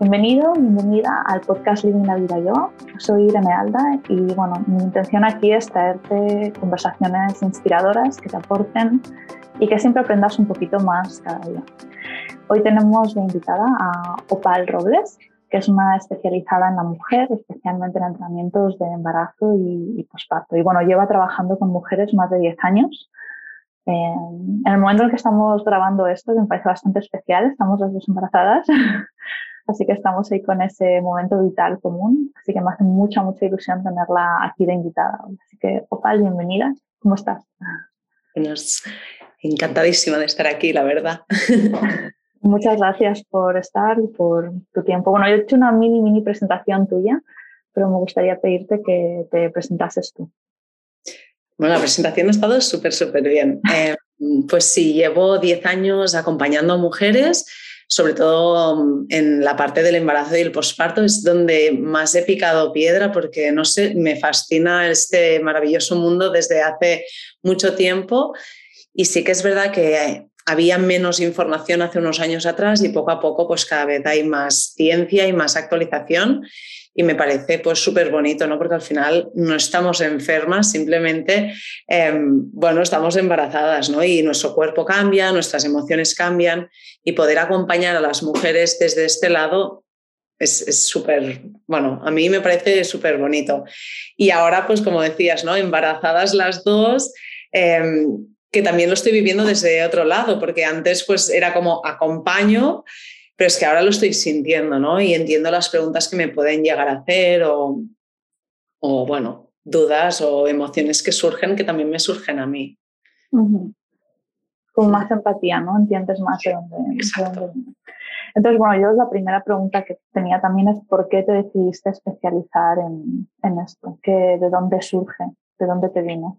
Bienvenido, bienvenida al podcast Living la Vida Yo. Soy Irene Alda y bueno, mi intención aquí es traerte conversaciones inspiradoras que te aporten y que siempre aprendas un poquito más cada día. Hoy tenemos de invitada a Opal Robles, que es una especializada en la mujer, especialmente en entrenamientos de embarazo y, y posparto. Y bueno, lleva trabajando con mujeres más de 10 años. Eh, en el momento en que estamos grabando esto, que me parece bastante especial, estamos las dos embarazadas, así que estamos ahí con ese momento vital común, así que me hace mucha, mucha ilusión tenerla aquí de invitada. Así que, Opal, bienvenida, ¿cómo estás? Buenas, encantadísima de estar aquí, la verdad. Muchas gracias por estar y por tu tiempo. Bueno, yo he hecho una mini, mini presentación tuya, pero me gustaría pedirte que te presentases tú. Bueno, la presentación ha estado súper, súper bien. Eh, pues sí, llevo 10 años acompañando a mujeres, sobre todo en la parte del embarazo y el posparto, es donde más he picado piedra porque, no sé, me fascina este maravilloso mundo desde hace mucho tiempo. Y sí que es verdad que había menos información hace unos años atrás y poco a poco pues cada vez hay más ciencia y más actualización y me parece pues súper bonito, ¿no? Porque al final no estamos enfermas, simplemente, em, bueno, estamos embarazadas, ¿no? Y nuestro cuerpo cambia, nuestras emociones cambian y poder acompañar a las mujeres desde este lado es súper, bueno, a mí me parece súper bonito. Y ahora, pues como decías, ¿no? Embarazadas las dos. Em, que también lo estoy viviendo desde otro lado, porque antes pues era como acompaño, pero es que ahora lo estoy sintiendo, ¿no? Y entiendo las preguntas que me pueden llegar a hacer o, o bueno, dudas o emociones que surgen que también me surgen a mí. Con más empatía, ¿no? Entiendes más de dónde, Exacto. Entonces, bueno, yo la primera pregunta que tenía también es ¿por qué te decidiste especializar en, en esto? ¿Qué, ¿De dónde surge? ¿De dónde te vino?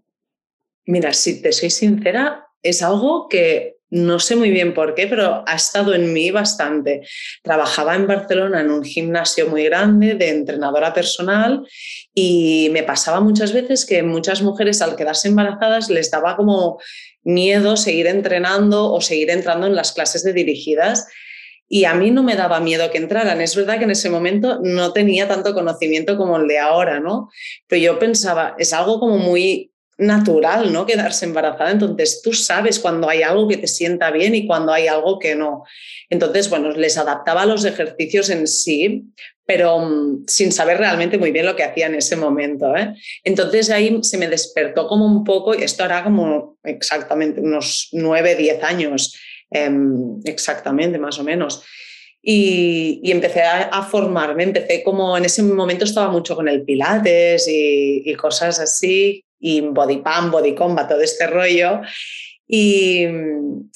Mira, si te soy sincera, es algo que no sé muy bien por qué, pero ha estado en mí bastante. Trabajaba en Barcelona en un gimnasio muy grande de entrenadora personal y me pasaba muchas veces que muchas mujeres al quedarse embarazadas les daba como miedo seguir entrenando o seguir entrando en las clases de dirigidas. Y a mí no me daba miedo que entraran. Es verdad que en ese momento no tenía tanto conocimiento como el de ahora, ¿no? Pero yo pensaba, es algo como muy natural, ¿no? Quedarse embarazada. Entonces tú sabes cuando hay algo que te sienta bien y cuando hay algo que no. Entonces, bueno, les adaptaba los ejercicios en sí, pero um, sin saber realmente muy bien lo que hacía en ese momento. ¿eh? Entonces ahí se me despertó como un poco, y esto hará como exactamente unos nueve, diez años, eh, exactamente, más o menos. Y, empecé a, formarme, empecé como en ese momento estaba mucho con el pilates y cosas así, y body pump, body combat, todo este rollo. Y,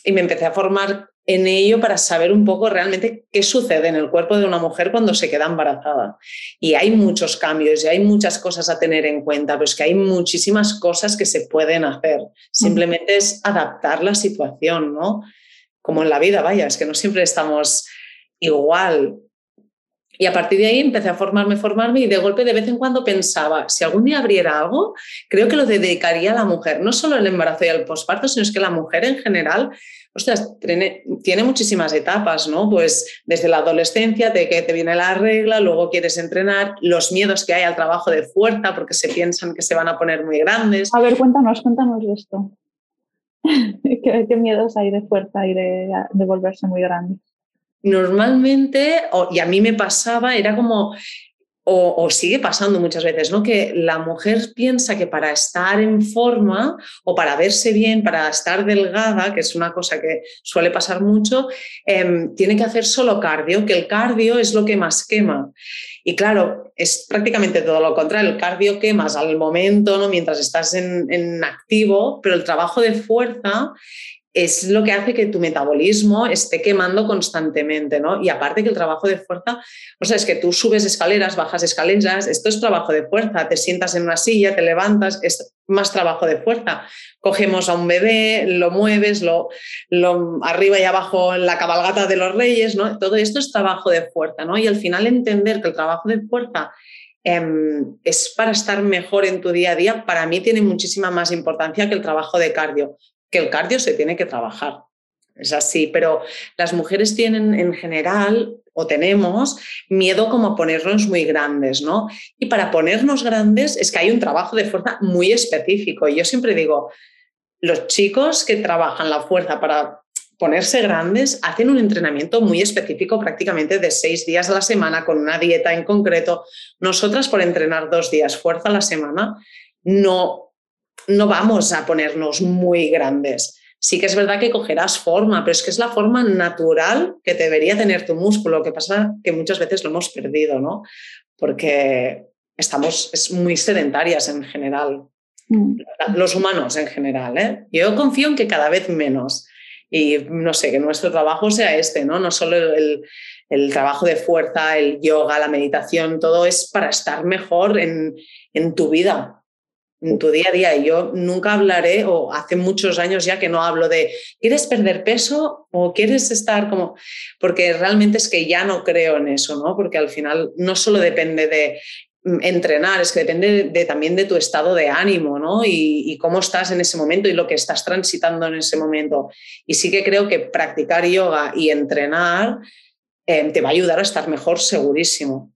y, me empecé a formar en ello para saber un poco realmente qué sucede en el cuerpo de una mujer cuando se queda embarazada. Y hay muchos cambios y hay muchas cosas a tener en cuenta, pero es que hay muchísimas cosas que se pueden hacer. Simplemente es adaptar la situación, ¿no? Como en la vida, vaya, es que no siempre estamos igual. Y a partir de ahí empecé a formarme, formarme y de golpe de vez en cuando pensaba, si algún día abriera algo, creo que lo dedicaría a la mujer, no solo el embarazo y el posparto, sino es que la mujer en general, ostras, tiene, tiene muchísimas etapas, ¿no? Pues desde la adolescencia, de que te viene la regla, luego quieres entrenar, los miedos que hay al trabajo de fuerza porque se piensan que se van a poner muy grandes. A ver, cuéntanos, cuéntanos esto. ¿Qué, ¿Qué, miedos hay de fuerza y de, de volverse muy grandes? Normalmente, y a mí me pasaba, era como, o, o, sigue pasando muchas veces, ¿no? Que la mujer piensa que para estar en forma o para verse bien, para estar delgada, que es una cosa que suele pasar mucho, eh, tiene que hacer solo cardio, que el cardio es lo que más quema. Y claro, es prácticamente todo lo contrario. El cardio quemas al momento, ¿no? Mientras estás en, en activo, pero el trabajo de fuerza es lo que hace que tu metabolismo esté quemando constantemente, ¿no? Y aparte que el trabajo de fuerza, o sea, es que tú subes escaleras, bajas escaleras, esto es trabajo de fuerza, te sientas en una silla, te levantas, es más trabajo de fuerza. Cogemos a un bebé, lo mueves, lo, arriba y abajo en la cabalgata de los reyes, ¿no? Todo esto es trabajo de fuerza, ¿no? Y al final entender que el trabajo de fuerza eh, es para estar mejor en tu día a día, para mí tiene muchísima más importancia que el trabajo de cardio que el cardio se tiene que trabajar. es así, pero las mujeres tienen en general o tenemos miedo como a ponernos muy grandes, ¿no? Y para ponernos grandes es que hay un trabajo de fuerza muy específico. Y yo siempre digo, los chicos que trabajan la fuerza para ponerse grandes hacen un entrenamiento muy específico prácticamente de seis días a la semana con una dieta en concreto. Nosotras por entrenar dos días fuerza a la semana no, no vamos a ponernos muy grandes. Sí que es verdad que cogerás forma, pero es que es la forma natural que debería tener tu músculo. Lo que pasa que muchas veces lo hemos perdido, ¿no? Porque estamos es muy sedentarias en general. Mm. Los humanos en general. ¿eh? Yo confío en que cada vez menos y no sé, que nuestro trabajo sea este, ¿no? No solo el, el trabajo de fuerza, el yoga, la meditación, todo es para estar mejor en, en tu vida, en tu día a día. Y yo nunca hablaré, o hace muchos años ya que no hablo de, ¿quieres perder peso o quieres estar como...? Porque realmente es que ya no creo en eso, ¿no? Porque al final no solo depende de Mm, entrenar, es que depende de, también de tu estado de ánimo, ¿no? Y, cómo estás en ese momento y lo que estás transitando en ese momento. Y sí que creo que practicar yoga y entrenar eh, te va a ayudar a estar mejor, segurísimo.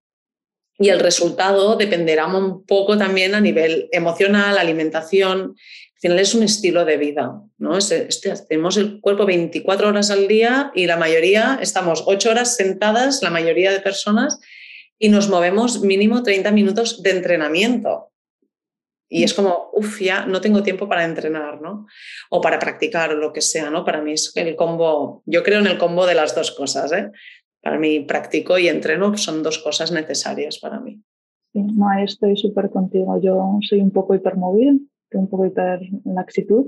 Y el resultado dependerá un poco también a nivel emocional, alimentación. Al final es un estilo de vida, ¿no? Este, tenemos el cuerpo 24 horas al día y la mayoría estamos 8 horas sentadas, la mayoría de personas, y nos movemos mínimo 30 minutos de entrenamiento. Y es como, uff, ya no tengo tiempo para entrenar, ¿no? O para practicar o lo que sea, ¿no? Para mí es el combo, yo creo en el combo de las dos cosas, ¿eh? Para mí practico y entreno son dos cosas necesarias para mí. Sí, no, estoy súper contigo. Yo soy un poco hipermóvil, un poco hiperlaxitud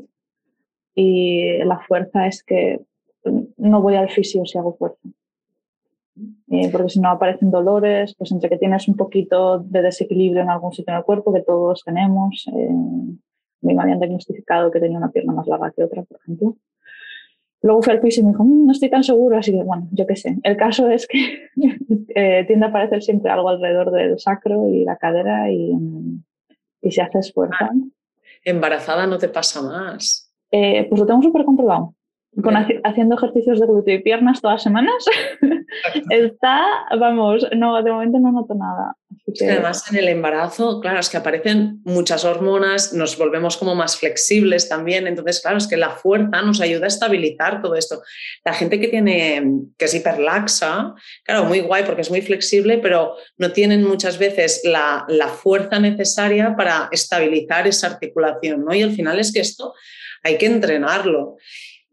y la fuerza es que no voy al fisio si hago fuerza. Eh, porque si no aparecen dolores, pues entre que tienes un poquito de desequilibrio en algún sitio del cuerpo, que todos tenemos, eh, me habían diagnosticado que tenía una pierna más larga que otra, por ejemplo. Luego fui al piso y me dijo, mm, no estoy tan seguro, así que bueno, yo qué sé. El caso es que eh, tiende a aparecer siempre algo alrededor del sacro y la cadera y, y si haces fuerza. Ah, embarazada no te pasa más. pues lo tengo súper controlado haciendo ejercicios de glúteo y piernas todas las semanas, está, vamos, no, de momento no noto nada. Además, en el embarazo, claro, es que aparecen muchas hormonas, nos volvemos como más flexibles también, entonces, claro, es que la fuerza nos ayuda a estabilizar todo esto. La gente que tiene, que es hiperlaxa, claro, muy guay porque es muy flexible, pero no tienen muchas veces la, la fuerza necesaria para estabilizar esa articulación, ¿no? Y al final es que esto hay que entrenarlo.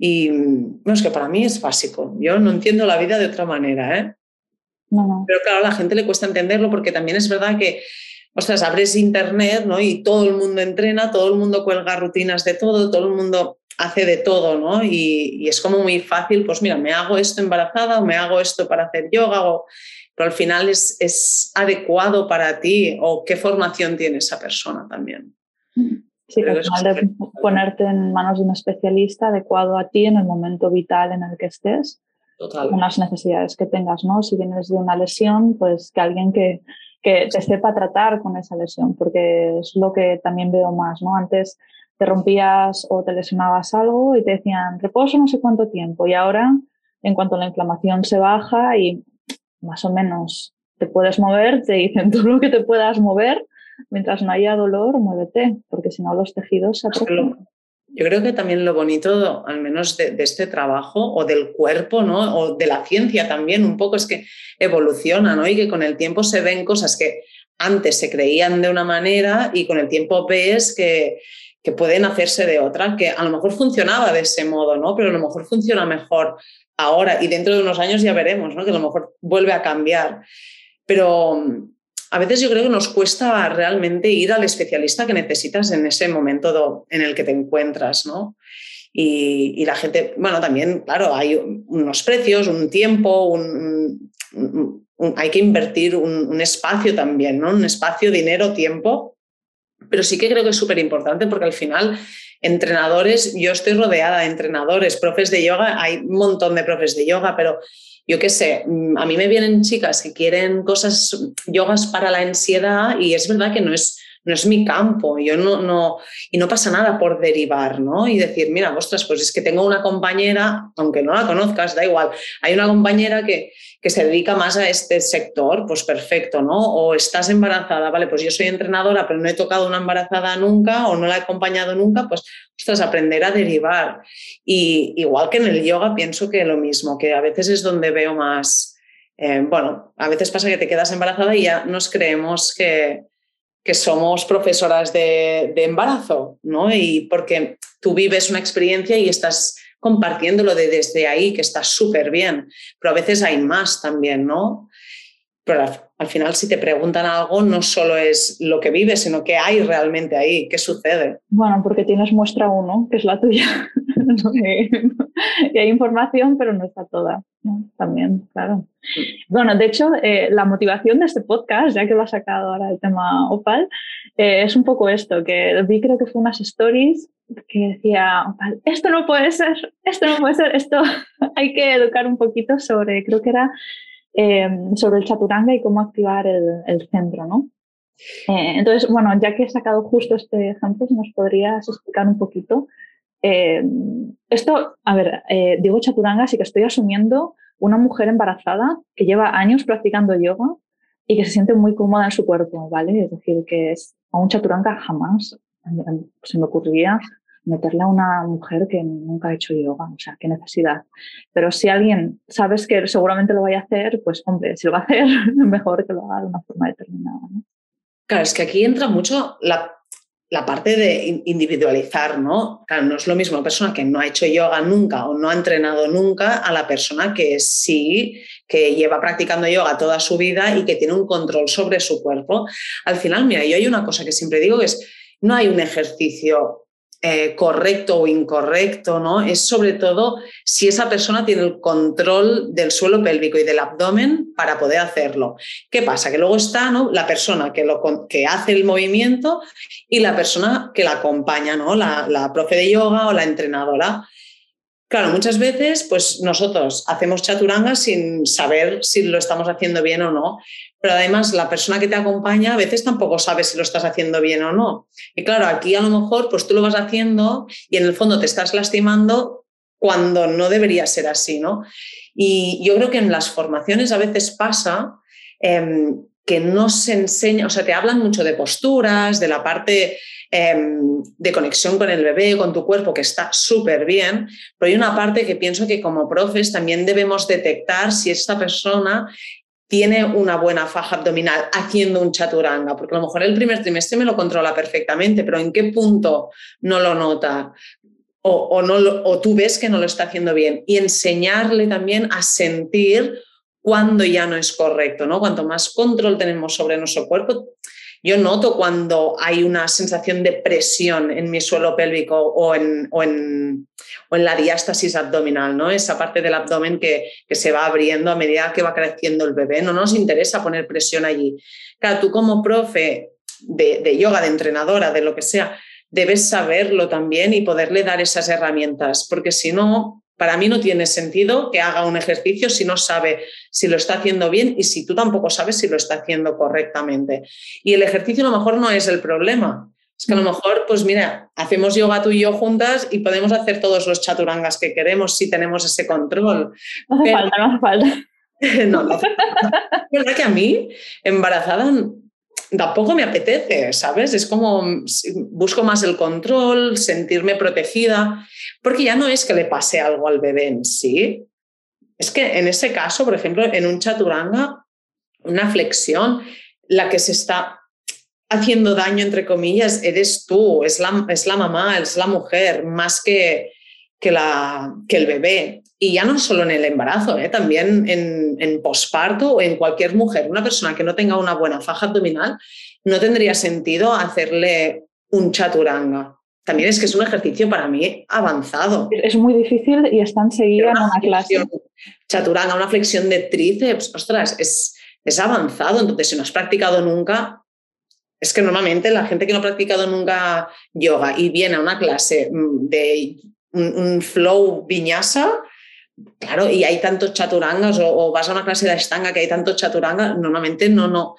Y no, es que para mí es básico. Yo no entiendo la vida de otra manera, ¿eh? Pero claro, a la gente le cuesta entenderlo porque también es verdad que, ostras, abres internet, ¿no? Y todo el mundo entrena, todo el mundo cuelga rutinas de todo, todo el mundo hace de todo, ¿no? Y, es como muy fácil, pues mira, me hago esto embarazada o me hago esto para hacer yoga, o, pero al final es, es adecuado para ti o qué formación tiene esa persona también. Mm. Sí, que al final de ponerte en manos de un especialista adecuado a ti en el momento vital en el que estés, Total. unas necesidades que tengas, ¿no? Si vienes de una lesión, pues que alguien que, que te sepa tratar con esa lesión, porque es lo que también veo más, ¿no? Antes te rompías o te lesionabas algo y te decían reposo no sé cuánto tiempo y ahora en cuanto la inflamación se baja y más o menos te puedes mover, te dicen todo lo que te puedas mover mientras no haya dolor, muévete, porque si no los tejidos se atrofian. Yo creo que también lo bonito, al menos de, este trabajo o del cuerpo, ¿no? O de la ciencia también, un poco es que evoluciona, ¿no? Y que con el tiempo se ven cosas que antes se creían de una manera y con el tiempo ves que, que pueden hacerse de otra, que a lo mejor funcionaba de ese modo, ¿no? Pero a lo mejor funciona mejor ahora y dentro de unos años ya veremos, ¿no? Que a lo mejor vuelve a cambiar. Pero a veces yo creo que nos cuesta realmente ir al especialista que necesitas en ese momento en el que te encuentras, ¿no? Y, la gente, bueno, también, claro, hay unos precios, un tiempo, hay que invertir un, espacio también, ¿no? Un espacio, dinero, tiempo. Pero sí que creo que es súper importante porque al final entrenadores, yo estoy rodeada de entrenadores, profes de yoga, hay un montón de profes de yoga, pero yo qué sé, mm, a mí me vienen chicas que quieren cosas, yogas para la ansiedad y es verdad que no es, no es mi campo, yo no, no, y no pasa nada por derivar, ¿no? Y decir, mira, ostras, pues es que tengo una compañera, aunque no la conozcas, da igual, hay una compañera que, que se dedica más a este sector, pues perfecto, ¿no? O estás embarazada, vale, pues yo soy entrenadora, pero no he tocado una embarazada nunca o no la he acompañado nunca, pues, ostras, aprender a derivar. Y igual que en el yoga, pienso que lo mismo, que a veces es donde veo más, eh, bueno, a veces pasa que te quedas embarazada y ya nos creemos que, que somos profesoras de, de embarazo, ¿no? Y porque tú vives una experiencia y estás compartiéndolo de desde ahí, que está súper bien, pero a veces hay más también, ¿no? Al, final, si te preguntan algo, no solo es lo que vives, sino qué hay realmente ahí, qué sucede. Bueno, porque tienes muestra uno, que es la tuya. y hay información, pero no está toda. También, claro. Bueno, de hecho, eh, la motivación de este podcast, ya que lo ha sacado ahora el tema Opal, eh, es un poco esto, que vi creo que fue unas stories que decía, esto no puede ser, esto no puede ser, esto hay que educar un poquito sobre, creo que era em, sobre el chaturanga y cómo activar el, centro, ¿no? Eh, entonces, bueno, ya que he sacado justo este ejemplo, ¿nos podrías explicar un poquito? Em, esto, a ver, eh, digo chaturanga, así que estoy asumiendo una mujer embarazada que lleva años practicando yoga y que se siente muy cómoda en su cuerpo, ¿vale? Es decir, que es, a un chaturanga jamás se me ocurriría meterle a una mujer que nunca ha hecho yoga, o sea, qué necesidad. Pero si alguien sabes que seguramente lo vaya a hacer, pues hombre, si lo va a hacer, mejor que lo haga de una forma determinada. Claro, es que aquí entra mucho la, la parte de individualizar, ¿no? Claro, no es lo mismo una persona que no ha hecho yoga nunca o no ha entrenado nunca a la persona que sí, que lleva practicando yoga toda su vida y que tiene un control sobre su cuerpo. Al final, mira, yo hay una cosa que siempre digo que es, no hay un ejercicio eh, correcto o incorrecto, ¿no? Es sobre todo si esa persona tiene el control del suelo pélvico y del abdomen para poder hacerlo. ¿Qué pasa? Que luego está ¿no? la persona que, lo, que hace el movimiento y la persona que la acompaña, ¿no? La, la profe de yoga o la entrenadora. Claro, muchas veces pues nosotros hacemos chaturanga sin saber si lo estamos haciendo bien o no, pero además la persona que te acompaña a veces tampoco sabe si lo estás haciendo bien o no. Y claro, aquí a lo mejor pues tú lo vas haciendo y en el fondo te estás lastimando cuando no debería ser así, ¿no? Y yo creo que en las formaciones a veces pasa em, que no se enseña, o sea, te hablan mucho de posturas, de la parte em, de conexión con el bebé, con tu cuerpo, que está súper bien, pero hay una parte que pienso que como profes también debemos detectar si esta persona tiene una buena faja abdominal haciendo un chaturanga, porque a lo mejor el primer trimestre me lo controla perfectamente, pero ¿en qué punto no lo nota? O, no o tú ves que no lo está haciendo bien. Y enseñarle también a sentir cuando ya no es correcto, ¿no? Cuanto más control tenemos sobre nuestro cuerpo, yo noto cuando hay una sensación de presión en mi suelo pélvico o en, o en, o en la diástasis abdominal, ¿no? esa parte del abdomen que, que, se va abriendo a medida que va creciendo el bebé. No nos interesa poner presión allí. Tú como profe de, de yoga, de entrenadora, de lo que sea, debes saberlo también y poderle dar esas herramientas, porque si no, para mí no tiene sentido que haga un ejercicio si no sabe si lo está haciendo bien y si tú tampoco sabes si lo está haciendo correctamente. Y el ejercicio a lo mejor no es el problema. Es que a lo mejor, pues mira, hacemos yoga tú y yo juntas y podemos hacer todos los chaturangas que queremos si tenemos ese control. No hace falta, no hace falta. no, no hace falta. Es verdad que a mí, embarazada, tampoco me apetece, ¿sabes? Es como busco más el control, sentirme protegida, porque ya no es que le pase algo al bebé en sí. Es que en ese caso, por ejemplo, en un chaturanga, una flexión, la que se está haciendo daño, entre comillas, eres tú, es la, es la mamá, es la mujer, más que, que, la, que el bebé. Y ya no solo en el embarazo, ¿eh? también en, en posparto o en cualquier mujer. Una persona que no tenga una buena faja abdominal, no tendría sentido hacerle un chaturanga. También es que es un ejercicio para mí avanzado. Es muy difícil y está enseguida en una clase. Chaturanga, una flexión de tríceps, ostras, es, es avanzado. Entonces, si no has practicado nunca, es que normalmente la gente que no ha practicado nunca yoga y viene a una clase mm, de un, flow viñasa, claro, y hay tantos chaturangas, o, vas a una clase de estanga que hay tantos chaturangas, normalmente no, no,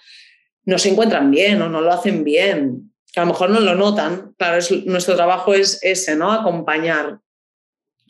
no se encuentran bien o no lo hacen bien. a lo mejor no lo notan. Claro, nuestro trabajo es ese, ¿no? Acompañar.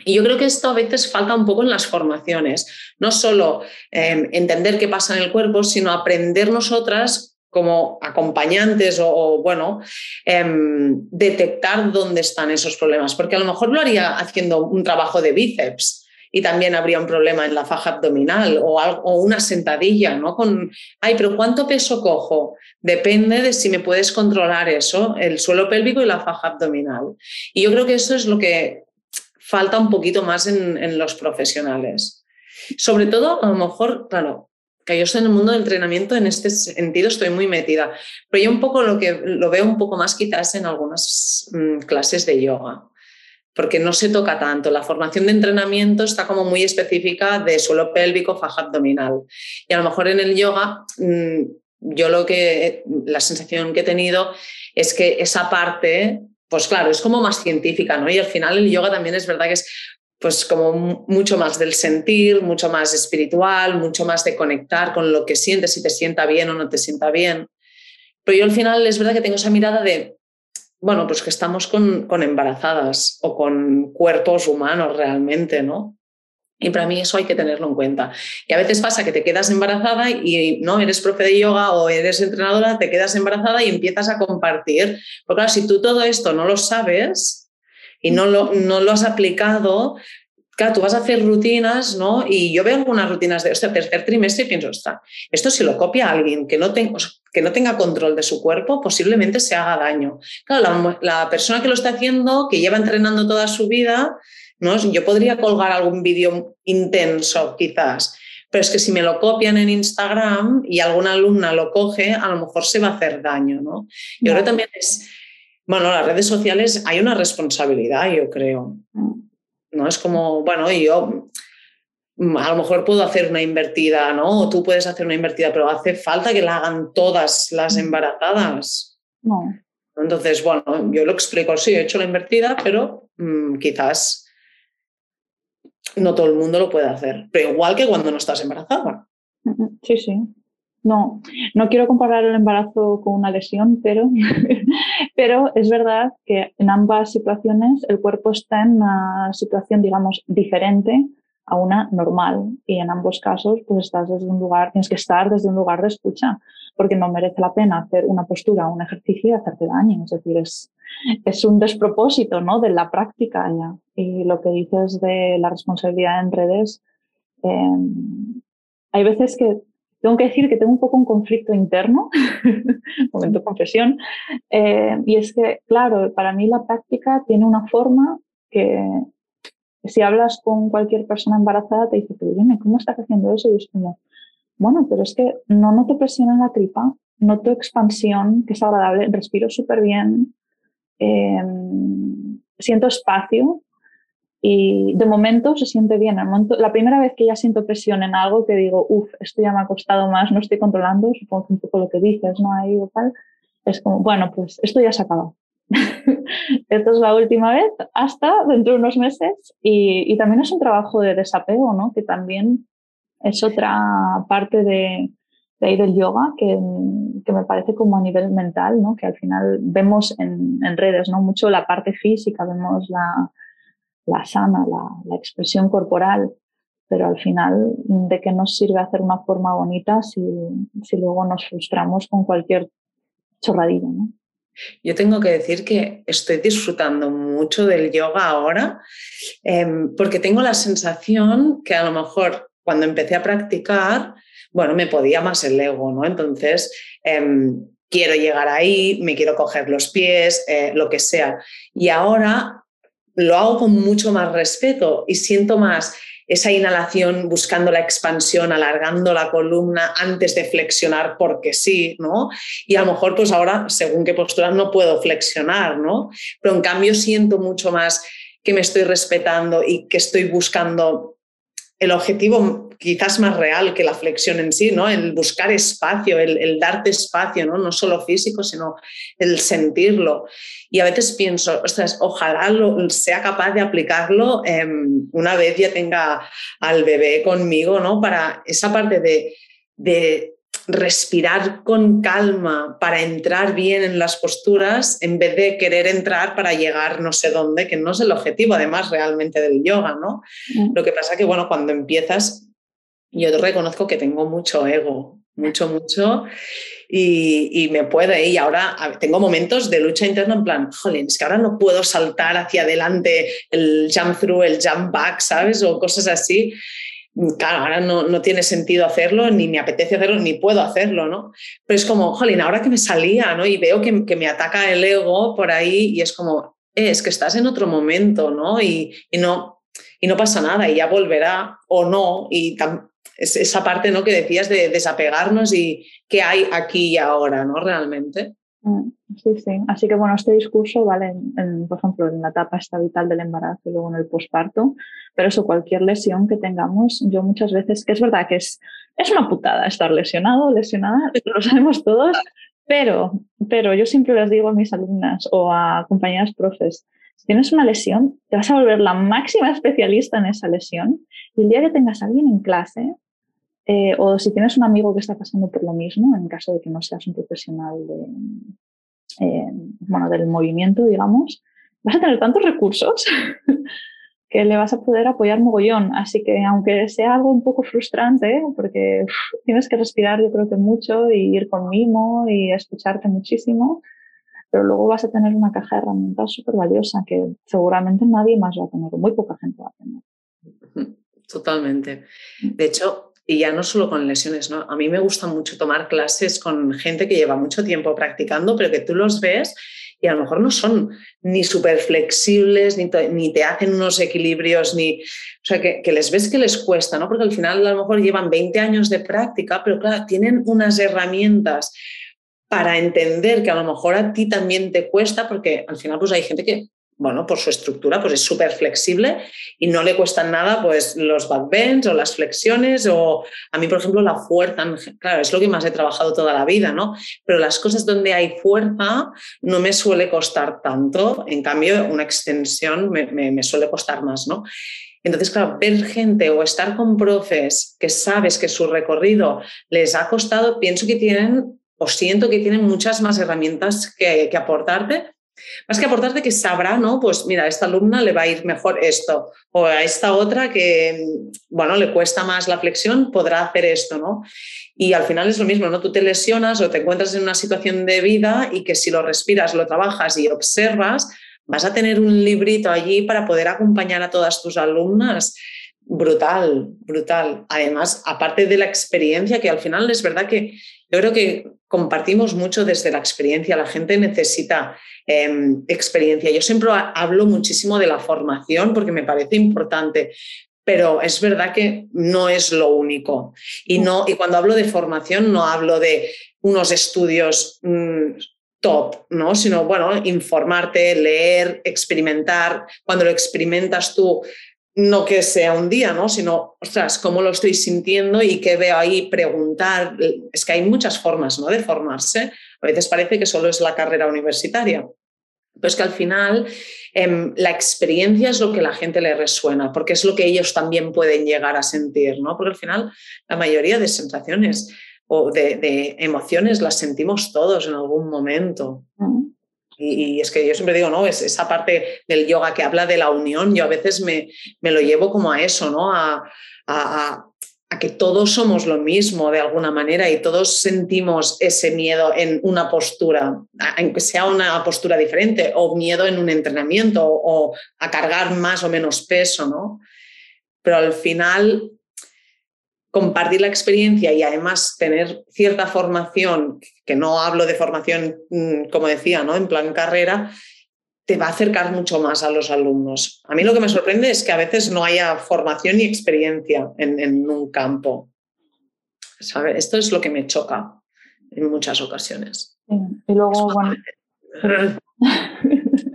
Y yo creo que esto a veces falta un poco en las formaciones, no solo em, entender qué pasa en el cuerpo, sino aprender nosotras como acompañantes o, bueno, em, detectar dónde están esos problemas, porque a lo mejor lo haría haciendo un trabajo de bíceps y también habría un problema en la faja abdominal o, una sentadilla, ¿no? Con, ay, pero ¿cuánto peso cojo? Depende de si me puedes controlar eso, el suelo pélvico y la faja abdominal. Y yo creo que eso es lo que falta un poquito más en, en los profesionales. Sobre todo, a lo mejor, claro, que yo estoy en el mundo del entrenamiento, en este sentido estoy muy metida, pero yo un poco lo que lo veo un poco más quizás en algunas mm, clases de yoga, porque no se toca tanto. La formación de entrenamiento está como muy específica de suelo pélvico, faja abdominal. Y a lo mejor en el yoga, mm, yo lo que, la sensación que he tenido es que esa parte pues claro, es como más científica, ¿no? Y al final el yoga también es verdad que es pues como mucho más del sentir, mucho más espiritual, mucho más de conectar con lo que sientes, si te sienta bien o no te sienta bien. Pero yo al final es verdad que tengo esa mirada de, bueno, pues que estamos con, con embarazadas o con cuerpos humanos realmente, ¿no? Y para mí eso hay que tenerlo en cuenta. Y a veces pasa que te quedas embarazada y no eres profe de yoga o eres entrenadora, te quedas embarazada y empiezas a compartir. Porque claro, si tú todo esto no lo sabes y no lo, no lo has aplicado, claro, tú vas a hacer rutinas, ¿no? Y yo veo algunas rutinas de este tercer trimestre y pienso, está, esto si lo copia alguien que no, tenga, que no tenga control de su cuerpo, posiblemente se haga daño. Claro, la, la persona que lo está haciendo, que lleva entrenando toda su vida, ¿no? Yo podría colgar algún vídeo intenso quizás, pero es que si me lo copian en Instagram y alguna alumna lo coge, a lo mejor se va a hacer daño, ¿no? Yo creo que también es, bueno, las redes sociales hay una responsabilidad, yo creo. ¿No? Es como, bueno, yo a lo mejor puedo hacer una invertida, ¿no? O tú puedes hacer una invertida, pero hace falta que la hagan todas las embarazadas. No. Entonces, bueno, yo lo explico, sí, he hecho la invertida, pero mm, quizás no todo el mundo lo puede hacer, pero igual que cuando no estás embarazada. Sí, sí. No, no quiero comparar el embarazo con una lesión, pero, pero es verdad que en ambas situaciones el cuerpo está en una situación, digamos, diferente a una normal y en ambos casos pues estás desde un lugar, tienes que estar desde un lugar de escucha porque no merece la pena hacer una postura, un ejercicio y hacerte daño. Es decir, es, es un despropósito ¿no? de la práctica ya. Y lo que dices de la responsabilidad en redes, em, hay veces que tengo que decir que tengo un poco un conflicto interno, momento de confesión, eh, y es que, claro, para mí la práctica tiene una forma que si hablas con cualquier persona embarazada te dice, pero dime, ¿cómo estás haciendo eso? Y es como, bueno, pero es que no noto presión en la tripa, noto expansión, que es agradable, respiro súper bien, em, siento espacio y de momento se siente bien. la primera vez que ya siento presión en algo que digo, uff, esto ya me ha costado más, no estoy controlando, supongo que un poco lo que dices, ¿no? Ahí o tal, es como, bueno, pues esto ya se ha Esto es la última vez hasta dentro de unos meses y, también es un trabajo de desapego, ¿no? Que también es otra parte de, de ahí del yoga que, me parece como a nivel mental, ¿no? que al final vemos en, en redes ¿no? mucho la parte física, vemos la, la sana, la, la, expresión corporal, pero al final, ¿de qué nos sirve hacer una forma bonita si, si luego nos frustramos con cualquier chorradilla? ¿no? Yo tengo que decir que estoy disfrutando mucho del yoga ahora eh, porque tengo la sensación que a lo mejor cuando empecé a practicar, bueno, me podía más el ego, ¿no? Entonces, em, quiero llegar ahí, me quiero coger los pies, eh, lo que sea. Y ahora lo hago con mucho más respeto y siento más esa inhalación buscando la expansión, alargando la columna antes de flexionar porque sí, ¿no? Y a lo mejor pues ahora, según qué postura, no puedo flexionar, ¿no? Pero en cambio siento mucho más que me estoy respetando y que estoy buscando el objetivo quizás más real que la flexión en sí, ¿no? El buscar espacio, el, darte espacio, ¿no? No solo físico, sino el sentirlo. Y a veces pienso, ostras, ojalá sea capaz de aplicarlo em, una vez ya tenga al bebé conmigo, ¿no? Para esa parte de, de respirar con calma para entrar bien en las posturas en vez de querer entrar para llegar no sé dónde, que no es el objetivo además realmente del yoga, ¿no? Mm. Lo que pasa que, bueno, cuando empiezas, yo reconozco que tengo mucho ego, mucho, mucho, y, me puede, y ahora tengo momentos de lucha interna en plan, jolín, es que ahora no puedo saltar hacia adelante el jump through, el jump back, ¿sabes? O cosas así claro, ahora no, tiene sentido hacerlo, ni me apetece hacerlo, ni puedo hacerlo, ¿no? Pero es como, jolín, ahora que me salía, ¿no? Y veo que, me ataca el ego por ahí y es como, eh, es que estás en otro momento, ¿no? Y, no, y no pasa nada y ya volverá o no. Y es esa parte, ¿no? Que decías de desapegarnos y qué hay aquí y ahora, ¿no? Realmente. Mm, sí, sí. Así que bueno, este discurso vale, por ejemplo, en la etapa esta vital del embarazo y luego en el posparto, pero eso, cualquier lesión que tengamos, yo muchas veces, que es verdad que es, es una putada estar lesionado, lesionada, lo sabemos todos, pero, pero yo siempre les digo a mis alumnas o a compañeras profes, si tienes una lesión, te vas a volver la máxima especialista en esa lesión y el día que tengas a alguien en clase eh, o si tienes un amigo que está pasando por lo mismo, en caso de que no seas un profesional eh, bueno, del movimiento, digamos, vas a tener tantos recursos que le vas a poder apoyar mogollón. Así que aunque sea algo un poco frustrante, porque tienes que respirar yo creo que mucho y ir con mimo y escucharte muchísimo, pero luego vas a tener una caja de herramientas súper valiosa que seguramente nadie más va a tener, muy poca gente va a tener. Totalmente. De hecho, y ya no solo con lesiones, ¿no? A mí me gusta mucho tomar clases con gente que lleva mucho tiempo practicando, pero que tú los ves y a lo mejor no son ni súper flexibles, ni, ni, te hacen unos equilibrios, ni, o sea, que, que, les ves que les cuesta, ¿no? Porque al final a lo mejor llevan 20 años de práctica, pero claro, tienen unas herramientas para entender que a lo mejor a ti también te cuesta, porque al final pues hay gente que bueno, por su estructura, pues es súper flexible y no le cuestan nada pues los backbends o las flexiones o a mí, por ejemplo, la fuerza, claro, es lo que más he trabajado toda la vida, ¿no? Pero las cosas donde hay fuerza no me suele costar tanto, en cambio, una extensión me, me suele costar más, ¿no? Entonces, claro, ver gente o estar con profes que sabes que su recorrido les ha costado, pienso que tienen o siento que tienen muchas más herramientas que, que aportarte más que aportarte que sabrá, ¿no? Pues mira, a esta alumna le va a ir mejor esto, o a esta otra que, bueno, le cuesta más la flexión, podrá hacer esto, ¿no? Y al final es lo mismo, ¿no? Tú te lesionas o te encuentras en una situación de vida y que si lo respiras, lo trabajas y observas, vas a tener un librito allí para poder acompañar a todas tus alumnas. Brutal, brutal. Además, aparte de la experiencia, que al final es verdad que yo creo que compartimos mucho desde la experiencia, la gente necesita em, experiencia. Yo siempre hablo muchísimo de la formación porque me parece importante, pero es verdad que no es lo único. Y, no, y cuando hablo de formación no hablo de unos estudios mm, top, ¿no? sino bueno, informarte, leer, experimentar. Cuando lo experimentas tú, no que sea un día, ¿no? Sino, ostras, cómo lo estoy sintiendo y qué veo ahí, preguntar. Es que hay muchas formas, ¿no? De formarse. A veces parece que solo es la carrera universitaria. Pero es que al final em, la experiencia es lo que la gente le resuena, porque es lo que ellos también pueden llegar a sentir, ¿no? Porque al final la mayoría de sensaciones o de, emociones las sentimos todos en algún momento. Y, es que yo siempre digo, ¿no? Es esa parte del yoga que habla de la unión, yo a veces me, me lo llevo como a eso, ¿no? A, a, a, que todos somos lo mismo de alguna manera y todos sentimos ese miedo en una postura, aunque sea una postura diferente, o miedo en un entrenamiento, o a cargar más o menos peso, ¿no? Pero al final compartir la experiencia y además tener cierta formación, que no hablo de formación, mm, como decía, ¿no? en plan carrera, te va a acercar mucho más a los alumnos. A mí lo que me sorprende es que a veces no haya formación ni experiencia en, un campo. Esto es lo que me choca en muchas ocasiones. Y luego, bueno,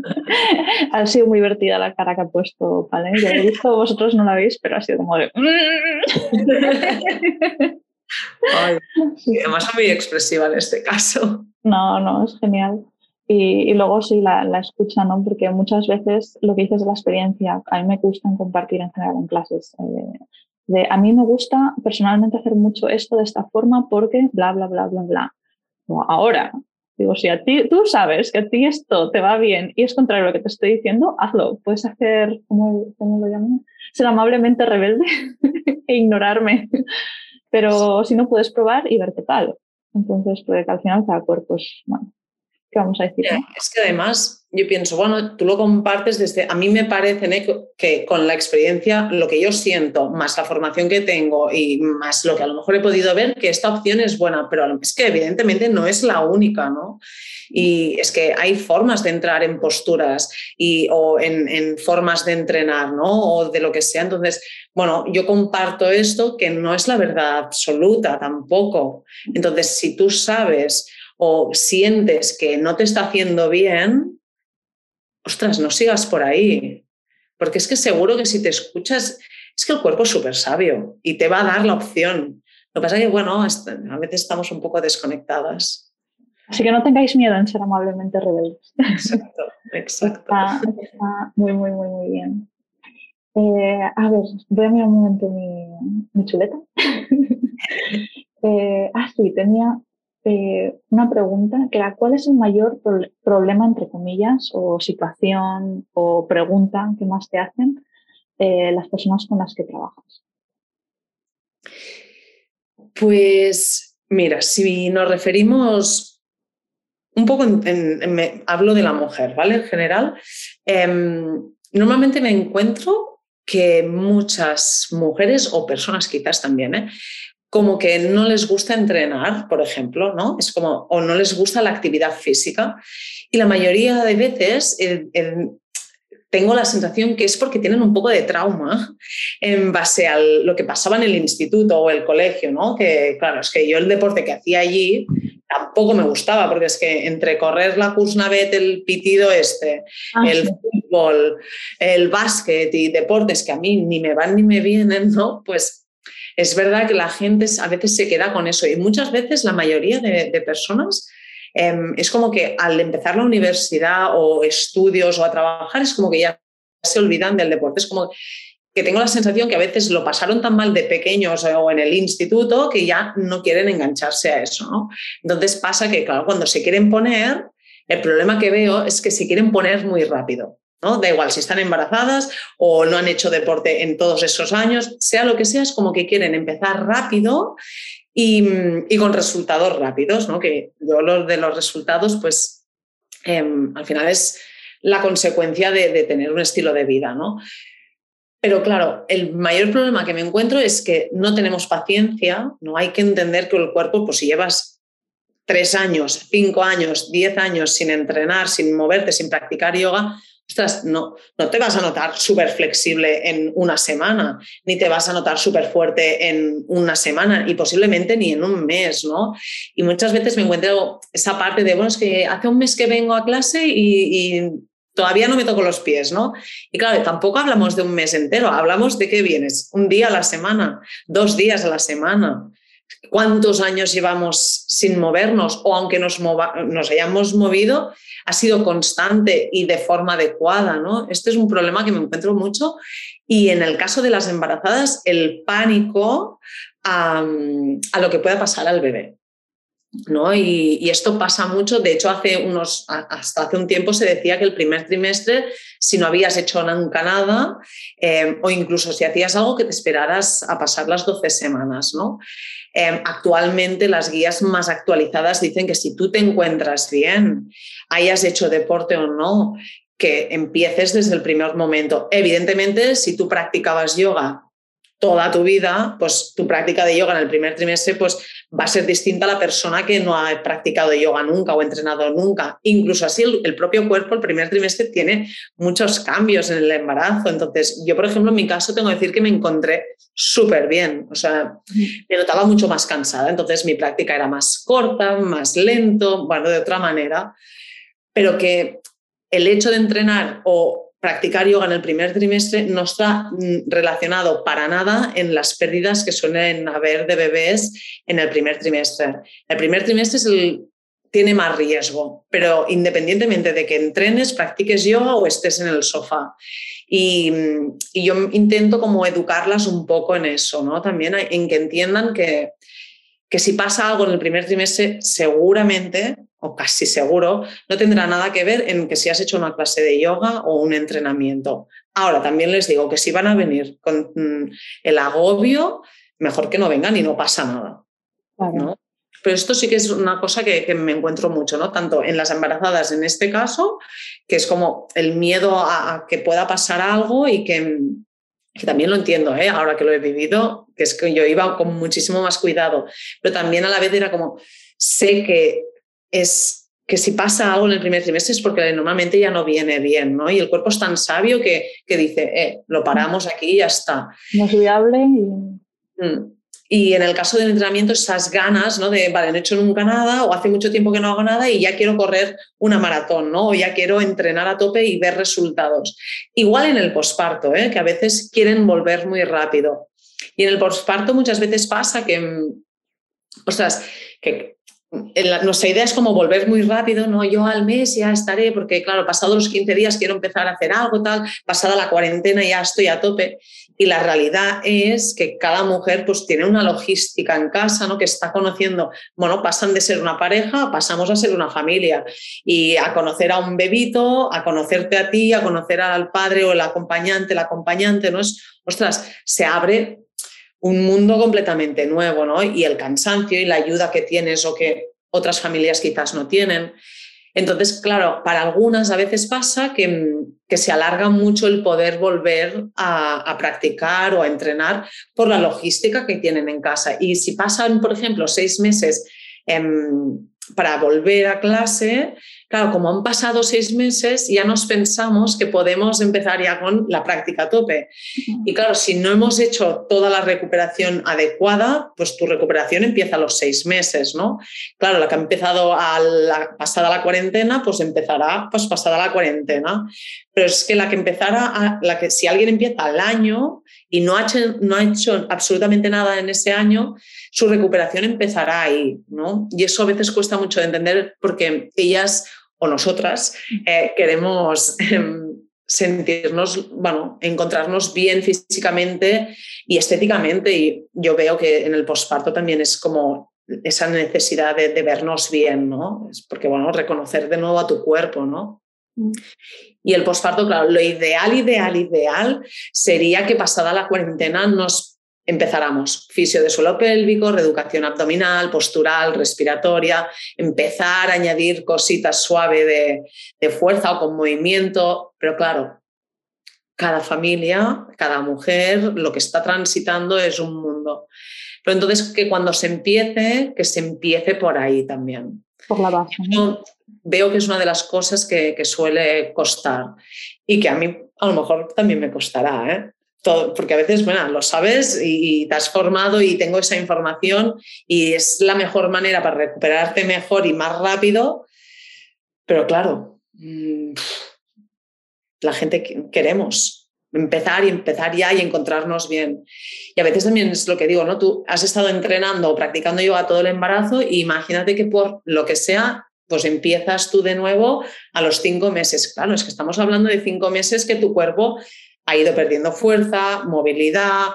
ha sido muy divertida la cara que ha puesto ¿vale? Yo he visto, vosotros no la veis, pero ha sido como de... Ay, además muy expresiva en este caso. No, no, es genial. Y, luego sí, la, la, escucha, ¿no? Porque muchas veces lo que dices de la experiencia, a mí me gusta compartir en general en clases. Eh, De a mí me gusta personalmente hacer mucho esto de esta forma porque bla, bla, bla, bla, bla. ahora, digo, si a ti, tú sabes que a ti esto te va bien y es contrario a lo que te estoy diciendo, hazlo. Puedes hacer, ¿cómo, cómo lo llaman? Ser amablemente rebelde e ignorarme. Pero si no, puedes probar y ver qué tal. Entonces, pues al final cada cuerpo es, bueno, ¿qué vamos a decir? Es que además yo pienso, bueno, tú lo compartes desde, a mí me parece que con la experiencia, lo que yo siento, más la formación que tengo y más lo que a lo mejor he podido ver, que esta opción es buena, pero es que evidentemente no es la única, ¿no? Y es que hay formas de entrar en posturas y, o en, en formas de entrenar, ¿no? O de lo que sea. Entonces, bueno, yo comparto esto que no es la verdad absoluta tampoco. Entonces, si tú sabes o sientes que no te está haciendo bien, ostras, no sigas por ahí. Porque es que seguro que si te escuchas, es que el cuerpo es súper sabio y te va a dar la opción. Lo que pasa es que, bueno, a veces estamos un poco desconectadas. Así que no tengáis miedo en ser amablemente rebeldes. Exacto, exacto. Está, muy, muy, muy, muy bien. Eh, a ver, voy a mirar un momento mi, chuleta. eh, ah, sí, tenía eh, una pregunta que ¿cuál es el mayor problema, entre comillas, o situación o pregunta que más te hacen eh, las personas con las que trabajas? Pues mira, si nos referimos un poco, en, hablo de la mujer, ¿vale? En general, em, normalmente me encuentro que muchas mujeres o personas quizás también, ¿eh? Como que no les gusta entrenar, por ejemplo, ¿no? Es como, o no les gusta la actividad física. Y la mayoría de veces tengo la sensación que es porque tienen un poco de trauma en base a lo que pasaba en el instituto o el colegio, ¿no? Que claro, es que yo el deporte que hacía allí tampoco me gustaba, porque es que entre correr la Kursnavet, el pitido este, ah, el fútbol, el básquet y deportes que a mí ni me van ni me vienen, ¿no? Pues es verdad que la gente a veces se queda con eso y muchas veces la mayoría de, personas em, es como que al empezar la universidad o estudios o a trabajar es como que ya se olvidan del deporte. Es como que tengo la sensación que a veces lo pasaron tan mal de pequeños o en el instituto que ya no quieren engancharse a eso. ¿no? Entonces pasa que, claro, cuando se quieren poner, el problema que veo es que se quieren poner muy rápido. Da igual si están embarazadas o no han hecho deporte en todos esos años, sea lo que sea, es como que quieren empezar rápido y, con resultados rápidos, ¿no? Que yo lo de los resultados, pues em, al final es la consecuencia de, tener un estilo de vida, ¿no? Pero claro, el mayor problema que me encuentro es que no tenemos paciencia, no hay que entender que el cuerpo, pues si llevas tres años, cinco años, diez años sin entrenar, sin moverte, sin practicar yoga, no, no te vas a notar súper flexible en una semana, ni te vas a notar súper fuerte en una semana y posiblemente ni en un mes, ¿no? Y muchas veces me encuentro esa parte de, bueno, es que hace un mes que vengo a clase y, y todavía no me toco los pies, ¿no? Y claro, tampoco hablamos de un mes entero, hablamos de qué vienes, un día a la semana, dos días a la semana. ¿Cuántos años llevamos sin movernos? O aunque nos, nos hayamos movido, ha sido constante y de forma adecuada. ¿no? Este es un problema que me encuentro mucho. Y en el caso de las embarazadas, el pánico a, lo que pueda pasar al bebé. ¿no? Y, esto pasa mucho. De hecho, hace unos, hasta hace un tiempo se decía que el primer trimestre, si no habías hecho nunca nada, eh, o incluso si hacías algo, que te esperaras a pasar las 12 semanas. ¿no? Em, actualmente las guías más actualizadas dicen que si tú te encuentras bien, hayas hecho deporte o no, que empieces desde el primer momento. Evidentemente, si tú practicabas yoga toda tu vida, pues tu práctica de yoga en el primer trimestre pues va a ser distinta a la persona que no ha practicado yoga nunca o entrenado nunca. Incluso así el, propio cuerpo el primer trimestre tiene muchos cambios en el embarazo. Entonces, yo, por ejemplo, en mi caso tengo que decir que me encontré súper bien, o sea, me notaba mucho más cansada, entonces mi práctica era más corta, más lento, bueno, de otra manera, pero que el hecho de entrenar o practicar yoga en el primer trimestre no está mm, relacionado para nada en las pérdidas que suelen haber de bebés en el primer trimestre. El primer trimestre es el tiene más riesgo, pero independientemente de que entrenes, practiques yoga o estés en el sofá. Y, yo intento como educarlas un poco en eso, ¿no? También en que entiendan que, que si pasa algo en el primer trimestre, seguramente, o casi seguro, no tendrá nada que ver en que si has hecho una clase de yoga o un entrenamiento. Ahora, también les digo que si van a venir con mm, el agobio, mejor que no vengan y no pasa nada. ¿no? Pero esto sí que es una cosa que, me encuentro mucho, ¿no? Tanto en las embarazadas en este caso, que es como el miedo a, que pueda pasar algo y que, también lo entiendo, ¿eh? ahora que lo he vivido, que es que yo iba con muchísimo más cuidado, pero también a la vez era como, sé que es que si pasa algo en el primer trimestre es porque normalmente ya no viene bien, ¿no? Y el cuerpo es tan sabio que, que dice, eh, lo paramos aquí y ya está. No es viable y... Mm. Y en el caso del entrenamiento, esas ganas, ¿no? De, vale, no he hecho nunca nada o hace mucho tiempo que no hago nada y ya quiero correr una maratón, ¿no? O ya quiero entrenar a tope y ver resultados. Igual en el posparto, ¿eh? que a veces quieren volver muy rápido. Y en el posparto muchas veces pasa que, mm, ostras, que nuestra idea es como volver muy rápido, ¿no? Yo al mes ya estaré, porque claro, pasados los 15 días quiero empezar a hacer algo, tal, pasada la cuarentena ya estoy a tope. Y la realidad es que cada mujer pues tiene una logística en casa, ¿no? Que está conociendo, bueno, pasan de ser una pareja, pasamos a ser una familia y a conocer a un bebito, a conocerte a ti, a conocer al padre o el acompañante, el acompañante, ¿no? Es, ostras, se abre un mundo completamente nuevo, ¿no? Y el cansancio y la ayuda que tienes o que otras familias quizás no tienen. Entonces, claro, para algunas a veces pasa que, que se alarga mucho el poder volver a, practicar o a entrenar por la logística que tienen en casa. Y si pasan, por ejemplo, seis meses para volver a clase, Claro, como han pasado seis meses, ya nos pensamos que podemos empezar ya con la práctica a tope. Y claro, si no hemos hecho toda la recuperación adecuada, pues tu recuperación empieza a los seis meses, ¿no? Claro, la que ha empezado a la, pasada la cuarentena, pues empezará pues pasada la cuarentena. Pero es que la que empezara, la que si alguien empieza al año y no ha, hecho, no ha hecho absolutamente nada en ese año, su recuperación empezará ahí, ¿no? Y eso a veces cuesta mucho de entender porque ellas o nosotras eh, queremos em, sentirnos, bueno, encontrarnos bien físicamente y estéticamente. Y yo veo que en el posparto también es como esa necesidad de, vernos bien, ¿no? Es porque, bueno, reconocer de nuevo a tu cuerpo, ¿no? Mm. Y el posparto, claro, lo ideal, ideal, ideal sería que pasada la cuarentena nos empezáramos fisio de suelo pélvico, reeducación abdominal, postural, respiratoria, empezar a añadir cositas suave de, fuerza o con movimiento, pero claro, cada familia, cada mujer, lo que está transitando es un mundo. Pero entonces que cuando se empiece, que se empiece por ahí también. Por la base. Yo veo que es una de las cosas que, que, suele costar y que a mí a lo mejor también me costará, ¿eh? porque a veces, bueno, lo sabes y, te has formado y tengo esa información y es la mejor manera para recuperarte mejor y más rápido, pero claro, mm, la gente queremos empezar y empezar ya y encontrarnos bien. Y a veces también es lo que digo, ¿no? Tú has estado entrenando o practicando yoga todo el embarazo y imagínate que por lo que sea, pues empiezas tú de nuevo a los cinco meses. Claro, es que estamos hablando de cinco meses que tu cuerpo ha ido perdiendo fuerza, movilidad,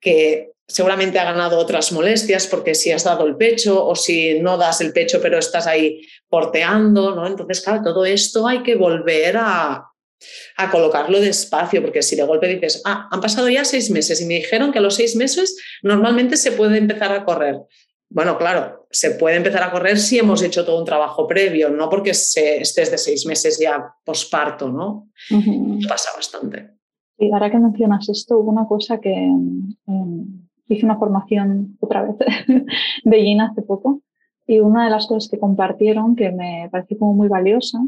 que seguramente ha ganado otras molestias porque si has dado el pecho o si no das el pecho pero estás ahí porteando, ¿no? Entonces, claro, todo esto hay que volver a, a colocarlo despacio, porque si de golpe dices, ah, han pasado ya seis meses y me dijeron que a los seis meses normalmente se puede empezar a correr. Bueno, claro, se puede empezar a correr si hemos hecho todo un trabajo previo, no porque se, estés de seis meses ya posparto, ¿no? Pasa bastante. Y ahora que mencionas esto, hubo una cosa que em, hice una formación otra vez de Gina hace poco y una de las cosas que compartieron que me pareció como muy valiosa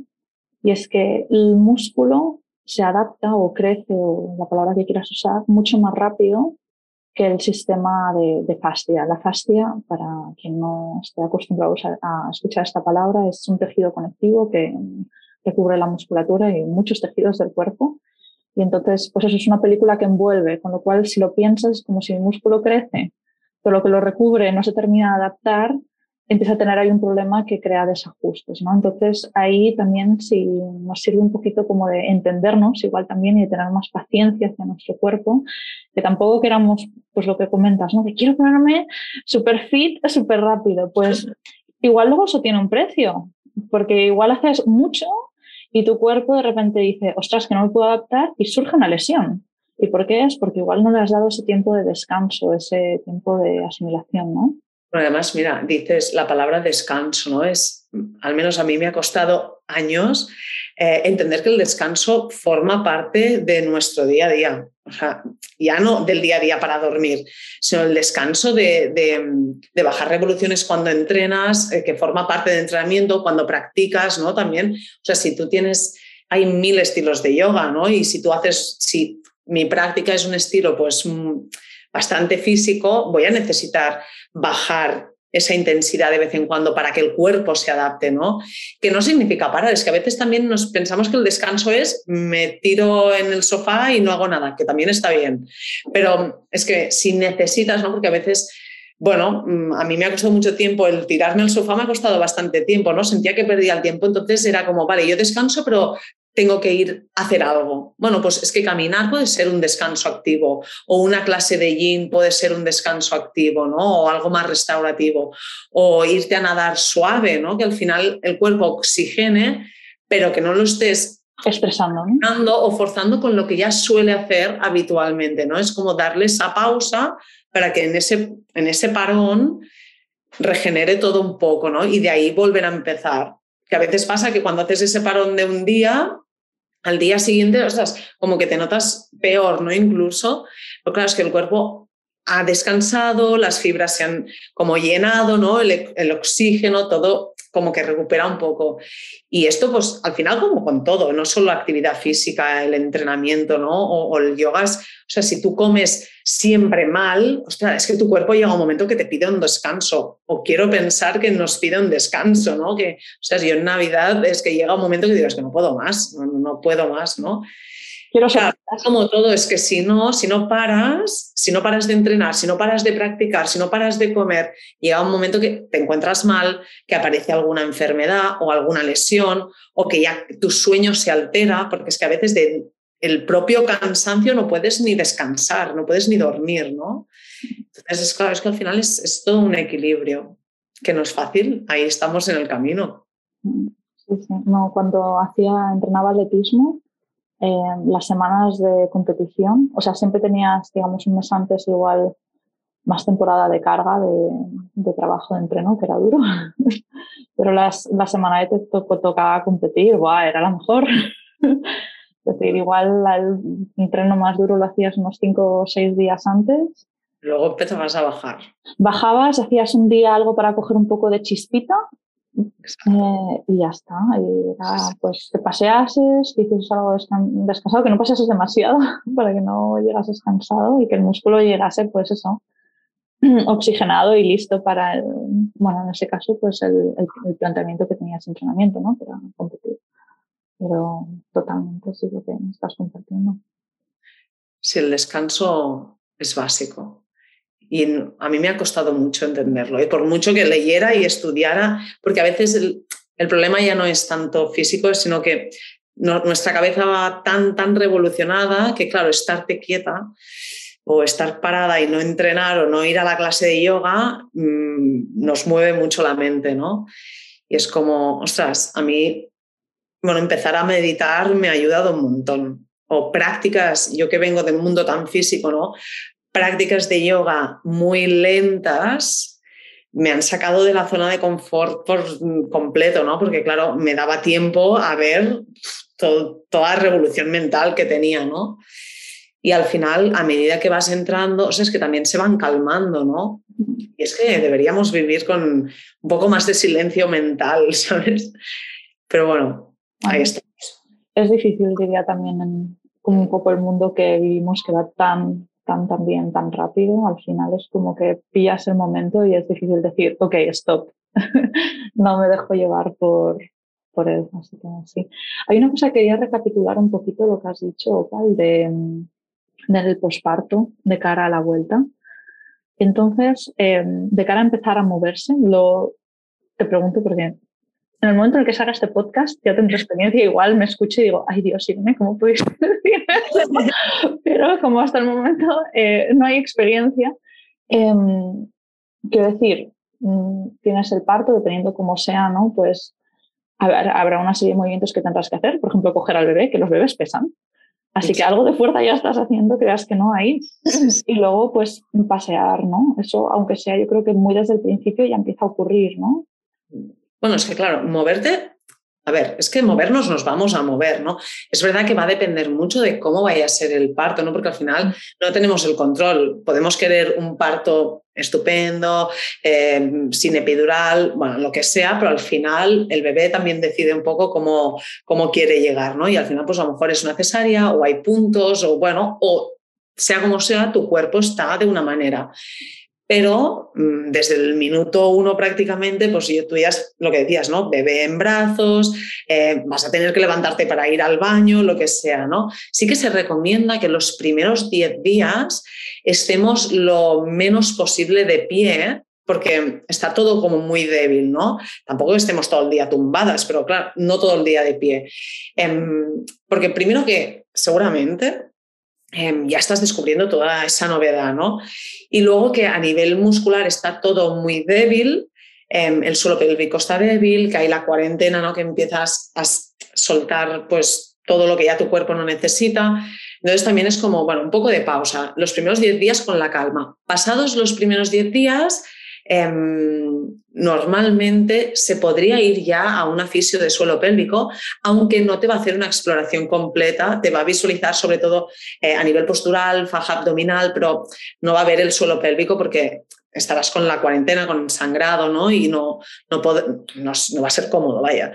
y es que el músculo se adapta o crece o la palabra que quieras usar mucho más rápido que el sistema de, de fascia. La fascia, para quien no esté acostumbrado a, escuchar esta palabra, es un tejido conectivo que, que cubre la musculatura y muchos tejidos del cuerpo y entonces, pues eso es una película que envuelve, con lo cual si lo piensas, como si el músculo crece, pero lo que lo recubre no se termina de adaptar, empieza a tener ahí un problema que crea desajustes, ¿no? Entonces ahí también sí nos sirve un poquito como de entendernos igual también y de tener más paciencia hacia nuestro cuerpo, que tampoco queramos, pues lo que comentas, ¿no? Que quiero ponerme súper fit, súper rápido, pues igual luego eso tiene un precio, porque igual haces mucho y tu cuerpo de repente dice, ostras, que no me puedo adaptar y surge una lesión. ¿Y por qué es? Porque igual no le has dado ese tiempo de descanso, ese tiempo de asimilación, ¿no? Además, mira, dices la palabra descanso, ¿no? Es, al menos a mí me ha costado años eh, entender que el descanso forma parte de nuestro día a día. O sea, ya no del día a día para dormir, sino el descanso de, de, bajar revoluciones cuando entrenas, eh, que forma parte del entrenamiento, cuando practicas, ¿no? También, o sea, si tú tienes, hay mil estilos de yoga, ¿no? Y si tú haces, si mi práctica es un estilo, pues mm, bastante físico, voy a necesitar bajar esa intensidad de vez en cuando para que el cuerpo se adapte, ¿no? Que no significa parar, es que a veces también nos pensamos que el descanso es me tiro en el sofá y no hago nada, que también está bien. Pero es que si necesitas, ¿no? Porque a veces bueno, mm, a mí me ha costado mucho tiempo el tirarme al sofá, me ha costado bastante tiempo, ¿no? Sentía que perdía el tiempo, entonces era como, vale, yo descanso, pero tengo que ir a hacer algo. Bueno, pues es que caminar puede ser un descanso activo o una clase de yin puede ser un descanso activo, ¿no? O algo más restaurativo. O irte a nadar suave, ¿no? Que al final el cuerpo oxigene, pero que no lo estés expresando o forzando con lo que ya suele hacer habitualmente, ¿no? Es como darle esa pausa para que en ese, en ese parón regenere todo un poco, ¿no? Y de ahí volver a empezar que a veces pasa que cuando haces ese parón de un día, al día siguiente, o sea, como que te notas peor, ¿no? Incluso, pero claro, es que el cuerpo ha descansado, las fibras se han como llenado, ¿no? El, el, oxígeno, todo como que recupera un poco. Y esto, pues al final, como con todo, no solo actividad física, el entrenamiento, ¿no? O, el yoga, o sea, si tú comes siempre mal, ostras, es que tu cuerpo llega un momento que te pide un descanso. O quiero pensar que nos pide un descanso, ¿no? Que, o sea, yo en Navidad es que llega un momento que digo, es que no puedo más, no, no puedo más, ¿no? Quiero como todo, es que si no, si no paras, si no paras de entrenar, si no paras de practicar, si no paras de comer, llega un momento que te encuentras mal, que aparece alguna enfermedad o alguna lesión, o que ya tu sueño se altera, porque es que a veces de el propio cansancio no puedes ni descansar, no puedes ni dormir, ¿no? Entonces, es claro, es que al final es, es todo un equilibrio, que no es fácil, ahí estamos en el camino. Sí, sí. No, cuando hacía, entrenaba atletismo, eh, las semanas de competición, o sea, siempre tenías, digamos, un mes antes igual más temporada de carga de, trabajo de entreno, que era duro, pero las, la semana de te tocaba competir, ¡guau! era la mejor. es decir, igual el entreno más duro lo hacías unos cinco o seis días antes. Luego empezabas a bajar. Bajabas, hacías un día algo para coger un poco de chispita eh, y ya está. Y pues te paseases, que hicieses algo descansado, que no pasases demasiado para que no llegases cansado y que el músculo llegase, pues eso, oxigenado y listo para el, bueno, en ese caso, pues el, el, planteamiento que tenías entrenamiento, ¿no? Para competir. Pero totalmente sí lo que estás compartiendo. Si el descanso es básico. Y a mí me ha costado mucho entenderlo, y por mucho que leyera y estudiara, porque a veces el, problema ya no es tanto físico, sino que nuestra cabeza va tan, tan revolucionada que, claro, estarte quieta o estar parada y no entrenar o no ir a la clase de yoga mmm, nos mueve mucho la mente, ¿no? Y es como, ostras, a mí, bueno, empezar a meditar me ha ayudado un montón. O prácticas, yo que vengo del mundo tan físico, ¿no? Prácticas de yoga muy lentas me han sacado de la zona de confort por completo, ¿no? Porque claro, me daba tiempo a ver toda la revolución mental que tenía, ¿no? Y al final, a medida que vas entrando, o sea, es que también se van calmando, ¿no? Y es que deberíamos vivir con un poco más de silencio mental, ¿sabes? Pero bueno, ahí estamos. Es difícil, diría también, en un poco el mundo que vivimos, que va tan tan, tan rápido, al final es como que pillas el momento y es difícil decir, ok, stop, no me dejo llevar por, por él. Así que sí. Hay una cosa que quería recapitular un poquito lo que has dicho, Opal, de, del posparto de cara a la vuelta. Entonces, em, de cara a empezar a moverse, lo, te pregunto porque en el momento en el que salga este podcast ya tendré experiencia, igual me escucho y digo, ay Dios, Irene, ¿cómo puedes decir Pero como hasta el momento eh, no hay experiencia, em, quiero decir, mm, tienes el parto, dependiendo cómo sea, ¿no? Pues habrá una serie de movimientos que tendrás que hacer, por ejemplo, coger al bebé, que los bebés pesan. Así que algo de fuerza ya estás haciendo, creas que no hay. Y luego, pues, pasear, ¿no? Eso, aunque sea, yo creo que muy desde el principio ya empieza a ocurrir, ¿no? Bueno, es que claro, moverte a ver, es que movernos nos vamos a mover, ¿no? Es verdad que va a depender mucho de cómo vaya a ser el parto, ¿no? Porque al final no tenemos el control. Podemos querer un parto estupendo, eh, sin epidural, bueno, lo que sea, pero al final el bebé también decide un poco cómo, cómo quiere llegar, ¿no? Y al final, pues a lo mejor es una cesárea o hay puntos o bueno, o sea como sea, tu cuerpo está de una manera pero mm, desde el minuto uno prácticamente, pues tú ya lo que decías, ¿no? Bebé en brazos, eh, vas a tener que levantarte para ir al baño, lo que sea, ¿no? Sí que se recomienda que los primeros 10 días estemos lo menos posible de pie, porque está todo como muy débil, ¿no? Tampoco estemos todo el día tumbadas, pero claro, no todo el día de pie. Em, porque primero que seguramente Em, ya estás descubriendo toda esa novedad, ¿no? Y luego que a nivel muscular está todo muy débil, em, el suelo pélvico está débil, que hay la cuarentena, ¿no? Que empiezas a soltar pues todo lo que ya tu cuerpo no necesita. Entonces también es como, bueno, un poco de pausa. Los primeros 10 días con la calma. Pasados los primeros 10 días, Em, normalmente se podría ir ya a un fisio de suelo pélvico, aunque no te va a hacer una exploración completa, te va a visualizar sobre todo eh, a nivel postural, faja abdominal, pero no va a ver el suelo pélvico porque estarás con la cuarentena, con sangrado, ¿no? Y no, no, no, va a ser cómodo, vaya.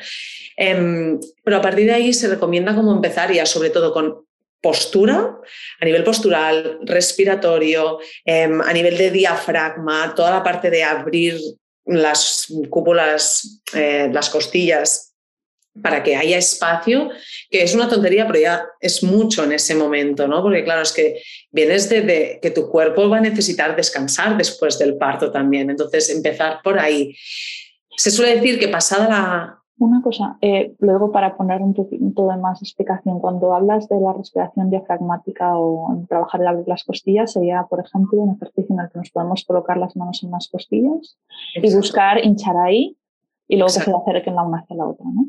Em, pero a partir de ahí se recomienda como empezar ya sobre todo con postura, a nivel postural, respiratorio, em, a nivel de diafragma, toda la parte de abrir las cúpulas, eh, las costillas, para que haya espacio, que es una tontería, pero ya es mucho en ese momento, ¿no? Porque claro, es que vienes de, que tu cuerpo va a necesitar descansar después del parto también, entonces empezar por ahí. Se suele decir que pasada la, una cosa, eh, luego para poner un poquito de más explicación, cuando hablas de la respiración diafragmática o en trabajar el abrir las costillas, sería, por ejemplo, un ejercicio en el que nos podemos colocar las manos en las costillas y buscar hinchar ahí y luego que se acerquen la una hacia la otra, ¿no?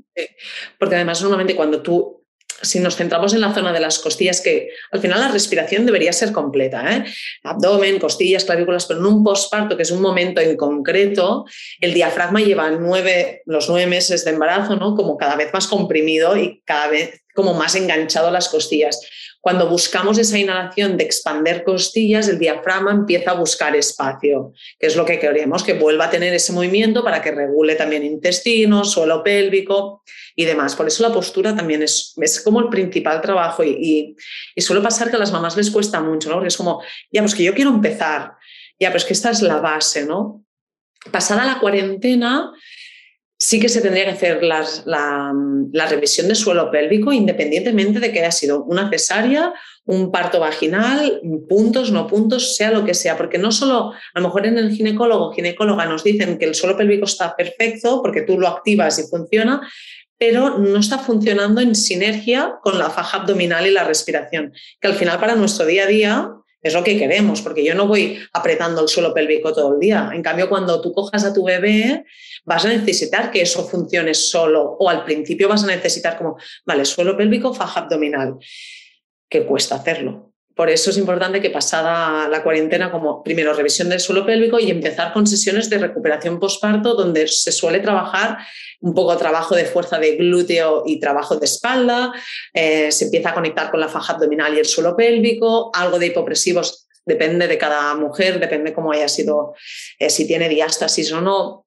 Porque además normalmente cuando tú si nos centramos en la zona de las costillas, que al final la respiración debería ser completa, ¿eh? abdomen, costillas, clavículas, pero en un posparto, que es un momento en concreto, el diafragma lleva los nueve meses de embarazo, ¿no? como cada vez más comprimido y cada vez como más enganchado a las costillas. Cuando buscamos esa inhalación de expander costillas, el diafragma empieza a buscar espacio, que es lo que queremos, que vuelva a tener ese movimiento para que regule también intestino, suelo pélvico y demás. Por eso la postura también es, es como el principal trabajo y, suele pasar que a las mamás les cuesta mucho, ¿no? Porque es como, ya, pues que yo quiero empezar, ya, pero es que esta es la base, ¿no? Pasada la cuarentena, sí que se tendría que hacer la, revisión de suelo pélvico independientemente de que haya sido una cesárea, un parto vaginal, puntos, no puntos, sea lo que sea, porque no solo a lo mejor en el ginecólogo o ginecóloga nos dicen que el suelo pélvico está perfecto porque tú lo activas y funciona, pero no está funcionando en sinergia con la faja abdominal y la respiración, que al final para nuestro día a día es lo que queremos, porque yo no voy apretando el suelo pélvico todo el día. En cambio, cuando tú cojas a tu bebé, vas a necesitar que eso funcione solo o al principio vas a necesitar como, vale, suelo pélvico, faja abdominal, que cuesta hacerlo. Por eso es importante que pasada la cuarentena, como primero revisión del suelo pélvico y empezar con sesiones de recuperación postparto, donde se suele trabajar un poco trabajo de fuerza de glúteo y trabajo de espalda, eh, se empieza a conectar con la faja abdominal y el suelo pélvico, algo de hipopresivos, depende de cada mujer, depende cómo haya sido, eh, si tiene diástasis o no,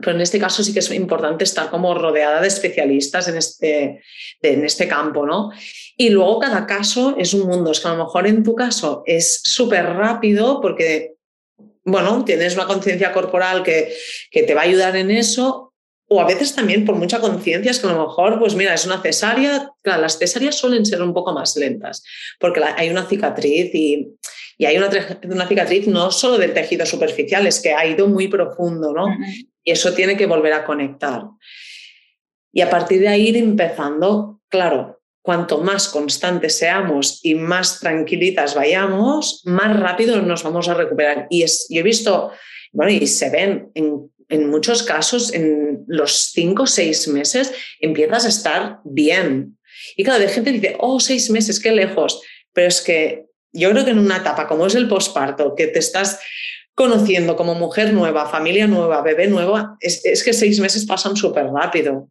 pero en este caso sí que es importante estar como rodeada de especialistas en este, en este campo, ¿no? Y luego cada caso es un mundo, es que a lo mejor en tu caso es súper rápido porque, bueno, tienes una conciencia corporal que, que te va a ayudar en eso, o a veces también por mucha conciencia, es que a lo mejor, pues mira, es una cesárea, claro, las cesáreas suelen ser un poco más lentas, porque hay una cicatriz y, y hay una, una, cicatriz no solo del tejido superficial, es que ha ido muy profundo, ¿no? Y eso tiene que volver a conectar. Y a partir de ahí ir empezando, claro, cuanto más constantes seamos y más tranquilitas vayamos, más rápido nos vamos a recuperar. Y es, yo he visto, bueno, y se ven en, en muchos casos, en los cinco o seis meses, empiezas a estar bien. Y claro, de gente dice, oh, seis meses, qué lejos. Pero es que yo creo que en una etapa como es el posparto, que te estás conociendo como mujer nueva, familia nueva, bebé nueva, es, que seis meses pasan súper rápido.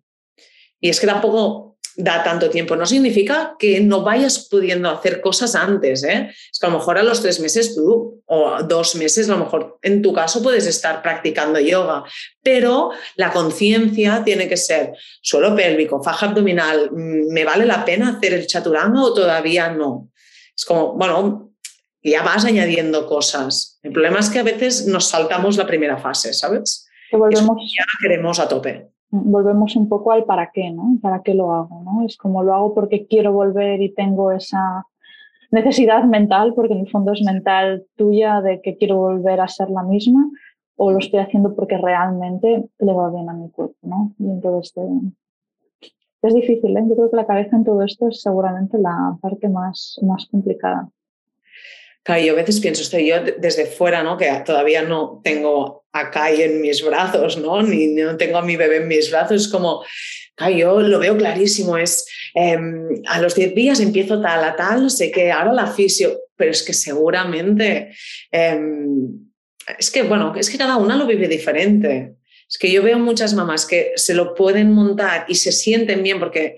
Y es que tampoco da tanto tiempo. No significa que no vayas pudiendo hacer cosas antes. ¿eh? Es que a lo mejor a los tres meses tú o dos meses, a lo mejor en tu caso puedes estar practicando yoga, pero la conciencia tiene que ser suelo pélvico, faja abdominal, mm, ¿me vale la pena hacer el chaturanga o todavía no? Es como, bueno, ya vas añadiendo cosas. El problema es que a veces nos saltamos la primera fase, ¿sabes? Que volvemos, ya queremos a tope volvemos un poco al para qué, ¿no? ¿Para qué lo hago? ¿no? Es como lo hago porque quiero volver y tengo esa necesidad mental, porque en el fondo es mental tuya de que quiero volver a ser la misma, o lo estoy haciendo porque realmente le va bien a mi cuerpo, ¿no? Y entonces es difícil, ¿eh? Yo creo que la cabeza en todo esto es seguramente la parte más, más complicada. Claro, yo a veces pienso, estoy yo desde fuera, ¿no? Que todavía no tengo a Kai en mis brazos, ¿no? Ni no tengo a mi bebé en mis brazos. Es como, Kai, yo lo veo clarísimo, es em, a los 10 días empiezo tal a tal, no sé qué, ahora la fisio, pero es que seguramente, em, es que, bueno, es que cada una lo vive diferente. Es que yo veo muchas mamás que se lo pueden montar y se sienten bien porque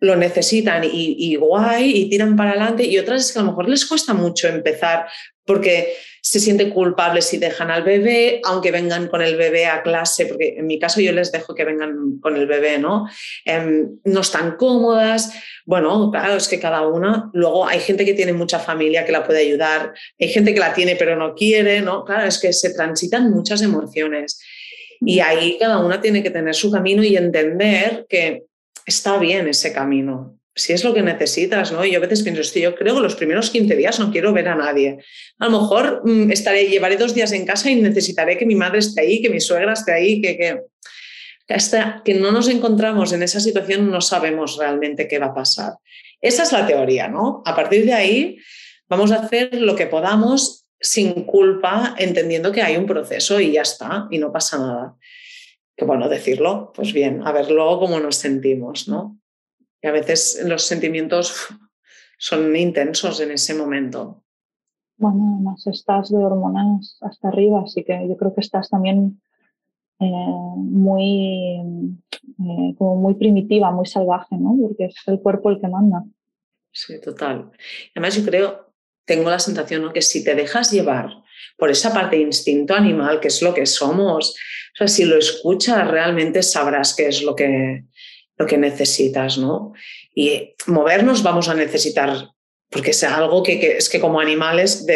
lo necesitan y, guay y tiran para adelante y otras es que a lo mejor les cuesta mucho empezar porque se sienten culpables si dejan al bebé, aunque vengan con el bebé a clase, porque en mi caso yo les dejo que vengan con el bebé, ¿no? Em, no están cómodas. Bueno, claro, es que cada una, luego hay gente que tiene mucha familia que la puede ayudar, hay gente que la tiene pero no quiere, ¿no? Claro, es que se transitan muchas emociones. Y ahí cada una tiene que tener su camino y entender que está bien ese camino, si es lo que necesitas, ¿no? Y yo a veces pienso, yo creo que los primeros 15 días no quiero ver a nadie. A lo mejor mm, estaré, llevaré dos días en casa y necesitaré que mi madre esté ahí, que mi suegra esté ahí, que, que, hasta que no nos encontramos en esa situación no sabemos realmente qué va a pasar. Esa es la teoría, ¿no? A partir de ahí vamos a hacer lo que podamos sin culpa, entendiendo que hay un proceso y ya está, y no pasa nada que bueno, decirlo, pues bien, a ver luego cómo nos sentimos, ¿no? Y a veces los sentimientos son intensos en ese momento. Bueno, además estás de hormonas hasta arriba, así que yo creo que estás también eh, muy, eh, como muy primitiva, muy salvaje, ¿no? Porque es el cuerpo el que manda. Sí, total. Además, yo creo, tengo la sensación ¿no? que si te dejas llevar por esa parte de instinto animal, que es lo que somos, si lo escuchas, realmente sabrás qué es lo que, lo que necesitas, ¿no? Y movernos vamos a necesitar, porque es algo que, es que como animales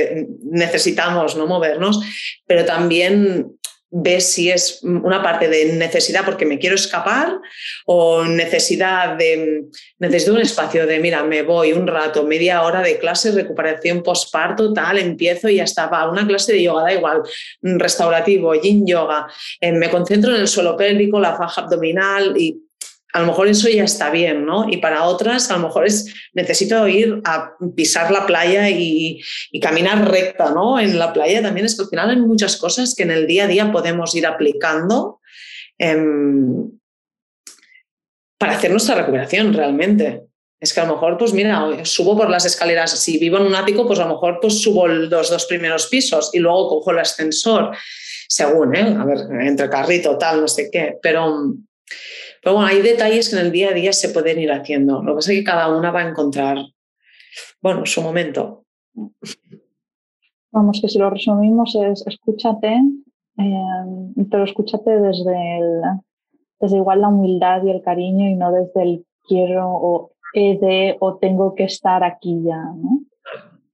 necesitamos, ¿no? Movernos, pero también ves si es una parte de necesidad porque me quiero escapar o necesidad de necesito un espacio de mira me voy un rato media hora de clase recuperación postparto tal empiezo y ya está va una clase de yoga da igual restaurativo yin yoga eh, me concentro en el suelo pélvico la faja abdominal y a lo mejor eso ya está bien, ¿no? Y para otras, a lo mejor es necesito ir a pisar la playa y, caminar recta, ¿no? En la playa también es que al final hay muchas cosas que en el día a día podemos ir aplicando em, para hacer nuestra recuperación realmente. Es que a lo mejor, pues mira, subo por las escaleras, si vivo en un ático, pues a lo mejor pues subo los dos primeros pisos y luego cojo el ascensor, según, ¿eh? A ver, entre carrito, tal, no sé qué, pero pero bueno, hay detalles que en el día a día se pueden ir haciendo. Lo que pasa es que cada una va a encontrar, bueno, su momento. Vamos, que si lo resumimos es escúchate, eh, pero escúchate desde, el, desde igual la humildad y el cariño y no desde el quiero o he de o tengo que estar aquí ya, ¿no?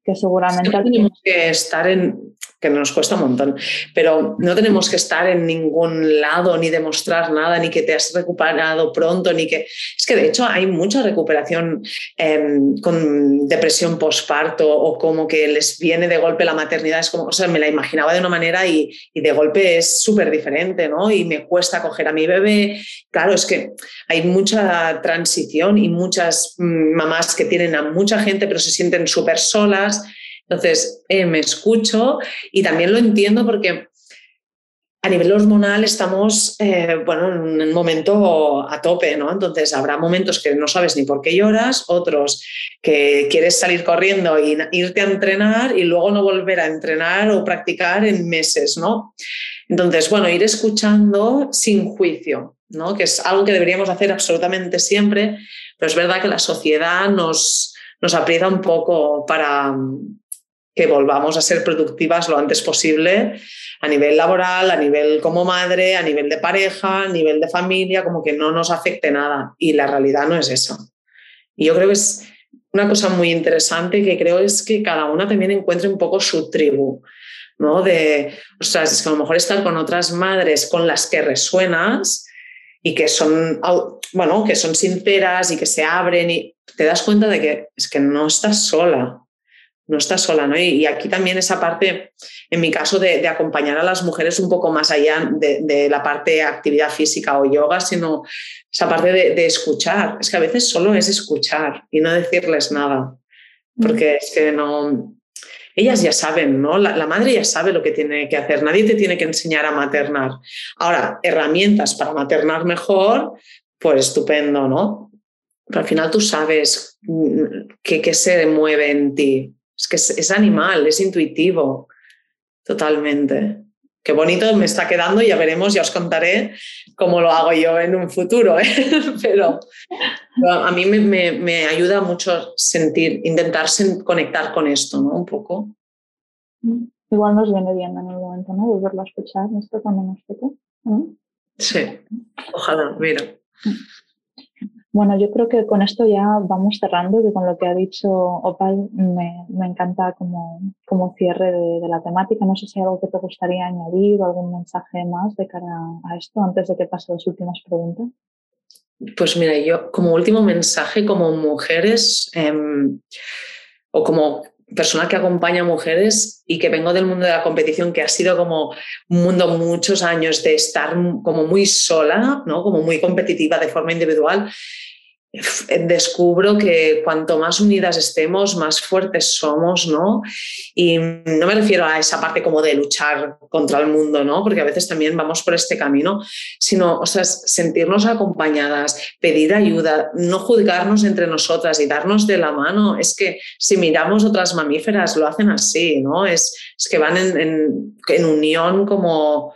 Que seguramente... tenemos que estar en, que nos cuesta un montón. Pero no tenemos que estar en ningún lado ni demostrar nada, ni que te has recuperado pronto, ni que... Es que de hecho hay mucha recuperación em, con depresión postparto o como que les viene de golpe la maternidad. Es como, o sea, me la imaginaba de una manera y, y de golpe es súper diferente, ¿no? Y me cuesta coger a mi bebé. Claro, es que hay mucha transición y muchas mm, mamás que tienen a mucha gente pero se sienten súper solas entonces, eh, me escucho y también lo entiendo porque a nivel hormonal estamos, eh, bueno, en un momento a tope, ¿no? Entonces habrá momentos que no sabes ni por qué lloras, otros que quieres salir corriendo e irte a entrenar y luego no volver a entrenar o practicar en meses, ¿no? Entonces, bueno, ir escuchando sin juicio, ¿no? Que es algo que deberíamos hacer absolutamente siempre, pero es verdad que la sociedad nos, nos aprieta un poco para, que volvamos a ser productivas lo antes posible a nivel laboral, a nivel como madre, a nivel de pareja, a nivel de familia, como que no nos afecte nada. Y la realidad no es eso. Y yo creo que es una cosa muy interesante que creo es que cada una también encuentre un poco su tribu, ¿no? De, o sea, es que a lo mejor estar con otras madres con las que resuenas y que son, bueno, que son sinceras y que se abren y te das cuenta de que es que no estás sola, no estás sola, ¿no? Y, aquí también esa parte, en mi caso, de, acompañar a las mujeres un poco más allá de, la parte de actividad física o yoga, sino esa parte de, escuchar. Es que a veces solo es escuchar y no decirles nada, porque es que no... Ellas ya saben, ¿no? La, la madre ya sabe lo que tiene que hacer, nadie te tiene que enseñar a maternar. Ahora, herramientas para maternar mejor, pues estupendo, ¿no? Pero al final tú sabes mm, qué se mueve en ti, es que es, animal, es intuitivo, totalmente. Qué bonito me está quedando, ya veremos, ya os contaré cómo lo hago yo en un futuro, ¿eh? pero, a mí me, ayuda mucho sentir, intentar conectar con esto, ¿no? Un poco. Igual nos viene bien en el momento, ¿no? Volverlo a escuchar, esto cuando nos toque. Sí, ojalá, mira. Bueno, yo creo que con esto ya vamos cerrando, que con lo que ha dicho Opal me, encanta como, como cierre de, la temática. No sé si hay algo que te gustaría añadir o algún mensaje más de cara a esto antes de que pase las últimas preguntas. Pues mira, yo como último mensaje, como mujeres em, o como persona que acompaña a mujeres y que vengo del mundo de la competición, que ha sido como un mundo muchos años de estar como muy sola, ¿no? como muy competitiva de forma individual, descubro que cuanto más unidas estemos, más fuertes somos, ¿no? Y no me refiero a esa parte como de luchar contra el mundo, ¿no? Porque a veces también vamos por este camino, sino, o sea, sentirnos acompañadas, pedir ayuda, no juzgarnos entre nosotras y darnos de la mano. Es que si miramos otras mamíferas, lo hacen así, ¿no? Es, es que van en, en, en unión como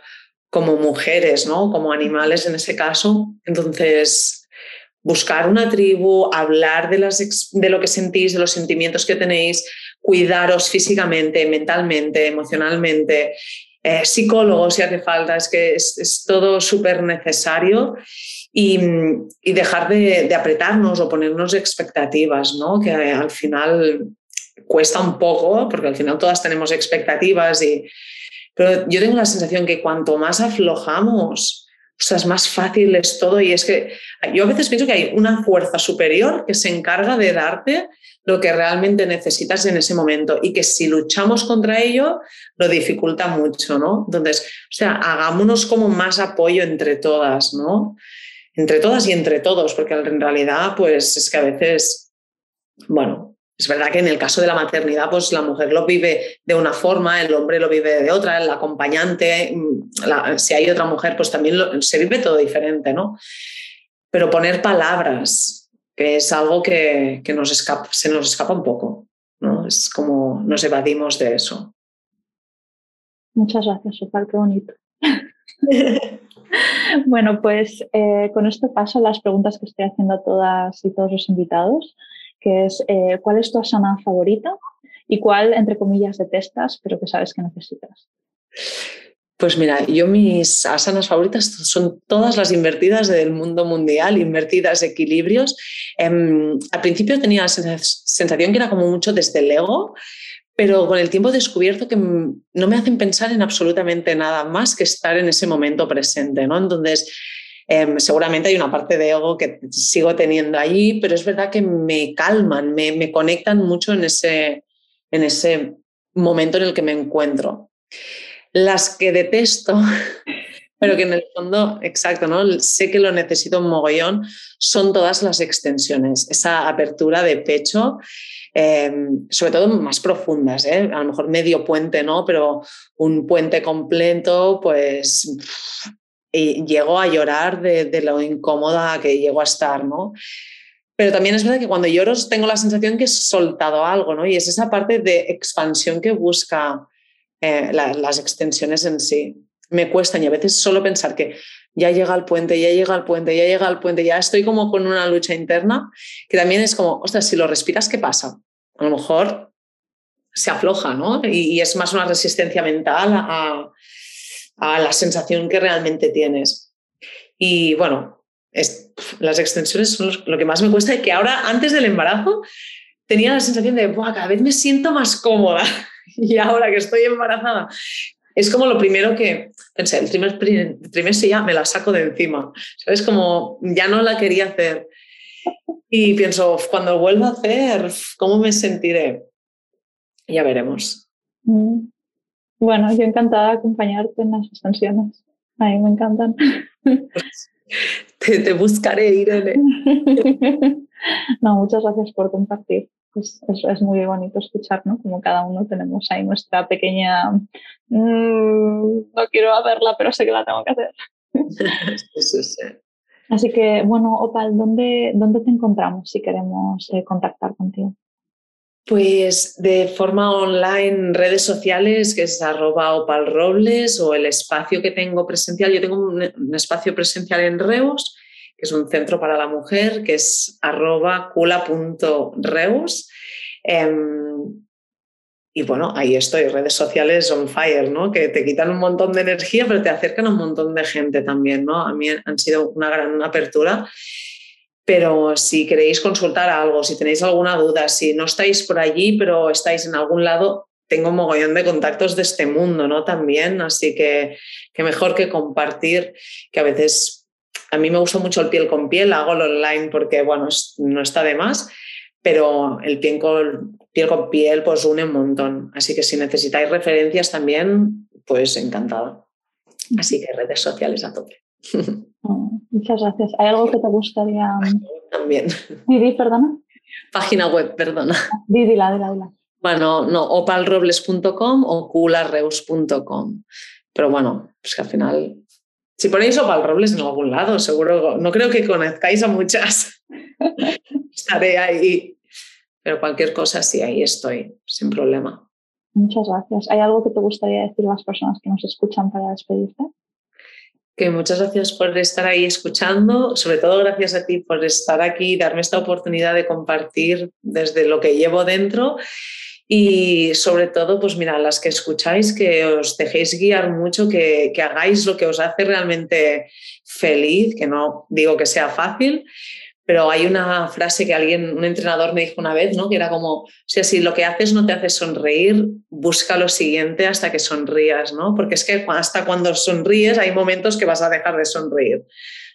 como mujeres, ¿no? Como animales en ese caso. Entonces, buscar una tribu, hablar de, lo que sentís, de los sentimientos que tenéis, cuidaros físicamente, mentalmente, emocionalmente, eh, psicólogos si hace falta, es que es, todo súper necesario y, dejar de, apretarnos o ponernos expectativas, ¿no? que al final cuesta un poco, porque al final todas tenemos expectativas, y, pero yo tengo la sensación que cuanto más aflojamos, o sea, es más fácil es todo y es que yo a veces pienso que hay una fuerza superior que se encarga de darte lo que realmente necesitas en ese momento y que si luchamos contra ello lo dificulta mucho, ¿no? Entonces, o sea, hagámonos como más apoyo entre todas, ¿no? Entre todas y entre todos, porque en realidad, pues es que a veces, bueno, es verdad que en el caso de la maternidad, pues la mujer lo vive de una forma, el hombre lo vive de otra, el acompañante, mm, si hay otra mujer, pues también se vive todo diferente, ¿no? Pero poner palabras, que es algo que, nos escapa, se nos escapa un poco, ¿no? Es como nos evadimos de eso. Muchas gracias, Sofía, qué bonito. bueno, pues eh, con esto paso a las preguntas que estoy haciendo a todas y todos los invitados que es eh, cuál es tu asana favorita y cuál, entre comillas, detestas, pero que sabes que necesitas. Pues mira, yo mis asanas favoritas son todas las invertidas del mundo mundial, invertidas equilibrios. Em, al principio tenía la sensación que era como mucho desde el ego, pero con el tiempo he descubierto que no me hacen pensar en absolutamente nada más que estar en ese momento presente, ¿no? Entonces, em, seguramente hay una parte de ego que sigo teniendo allí, pero es verdad que me calman, me, me conectan mucho en ese, en ese momento en el que me encuentro. Las que detesto, pero que en el fondo, exacto, ¿no? Sé que lo necesito un mogollón, son todas las extensiones, esa apertura de pecho Em, sobre todo más profundas, ¿eh? a lo mejor medio puente, ¿no? Pero un puente completo, pues llego a llorar de, lo incómoda que llego a estar, ¿no? Pero también es verdad que cuando lloro tengo la sensación que he soltado algo, ¿no? Y es esa parte de expansión que busca eh, las extensiones en sí. Me cuestan y a veces solo pensar que ya llega al puente, ya llega al puente, ya llega al puente, ya estoy como con una lucha interna, que también es como, ostras, si lo respiras, ¿qué pasa? a lo mejor se afloja, ¿no? Y, es más una resistencia mental a, la sensación que realmente tienes. Y bueno, las extensiones son lo que más me cuesta y que ahora, antes del embarazo, tenía la sensación de, Buah, cada vez me siento más cómoda. y ahora que estoy embarazada, es como lo primero que pensé, el primer trimestre ya me la saco de encima. ¿Sabes? Como ya no la quería hacer. Y pienso, cuando vuelva a hacer, ¿cómo me sentiré? Ya veremos. Mm. Bueno, yo encantada de acompañarte en las extensiones. A mí me encantan. Te, buscaré, Irene. No, muchas gracias por compartir. Es, es, muy bonito escuchar, ¿no? Como cada uno tenemos ahí nuestra pequeña. Mm, no quiero hacerla, pero sé que la tengo que hacer. Sí, sí, Así que, bueno, Opal, ¿dónde, dónde te encontramos si queremos eh, contactar contigo? Pues de forma online, redes sociales, que es arroba opalrobles o el espacio que tengo presencial. Yo tengo un, espacio presencial en Reus, que es un centro para la mujer, que es arroba cula.reus. Em, y bueno, ahí estoy, redes sociales on fire, ¿no? Que te quitan un montón de energía, pero te acercan a un montón de gente también, ¿no? A mí han sido una gran apertura. Pero si queréis consultar algo, si tenéis alguna duda, si no estáis por allí, pero estáis en algún lado, tengo un mogollón de contactos de este mundo, ¿no? También, así que, que mejor que compartir, que a veces a mí me gusta mucho el piel con piel, hago lo online porque, bueno, no está de más, pero el piel con, piel con piel pues une un montón. Así que si necesitáis referencias también, pues encantado. Así que redes sociales a tope. Oh, muchas gracias. ¿Hay algo que te gustaría? También. Didi, perdona. Página web, perdona. Didi, la, la, la. Bueno, no, opalrobles.com o cularreus.com. Pero bueno, pues que al final, si ponéis opalrobles en algún lado, seguro, no creo que conozcáis a muchas. Estaré ahí pero cualquier cosa sí, ahí estoy, sin problema. Muchas gracias. ¿Hay algo que te gustaría decir a las personas que nos escuchan para despedirte? Que muchas gracias por estar ahí escuchando, sobre todo gracias a ti por estar aquí y darme esta oportunidad de compartir desde lo que llevo dentro. Y sobre todo, pues mira, las que escucháis, que os dejéis guiar mucho, que, que hagáis lo que os hace realmente feliz, que no digo que sea fácil, pero hay una frase que alguien, un entrenador me dijo una vez, ¿no? Que era como, o sea, si lo que haces no te hace sonreír, busca lo siguiente hasta que sonrías, ¿no? Porque es que hasta cuando sonríes hay momentos que vas a dejar de sonreír.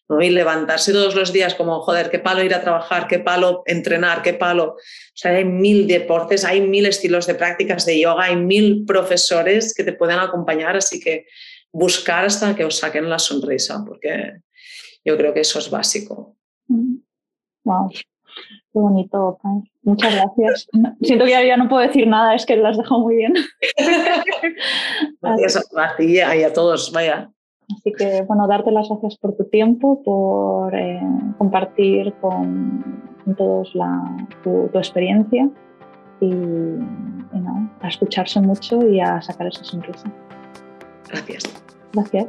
¿no? Y levantarse todos los días como, joder, qué palo ir a trabajar, qué palo entrenar, qué palo. O sea, hay mil deportes, hay mil estilos de prácticas de yoga, hay mil profesores que te pueden acompañar, así que buscar hasta que os saquen la sonrisa, porque yo creo que eso es básico. Wow, qué bonito, Muchas gracias. Siento que ya no puedo decir nada, es que lo has dejado muy bien. Gracias a ti y a todos, vaya. Así que, bueno, darte las gracias por tu tiempo, por eh, compartir con, todos la, tu, experiencia y, a escucharse mucho y a sacar esa sonrisa. Gracias. Gracias.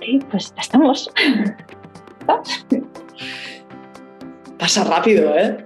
Sí, pues ya estamos. Pasa rápido, ¿eh?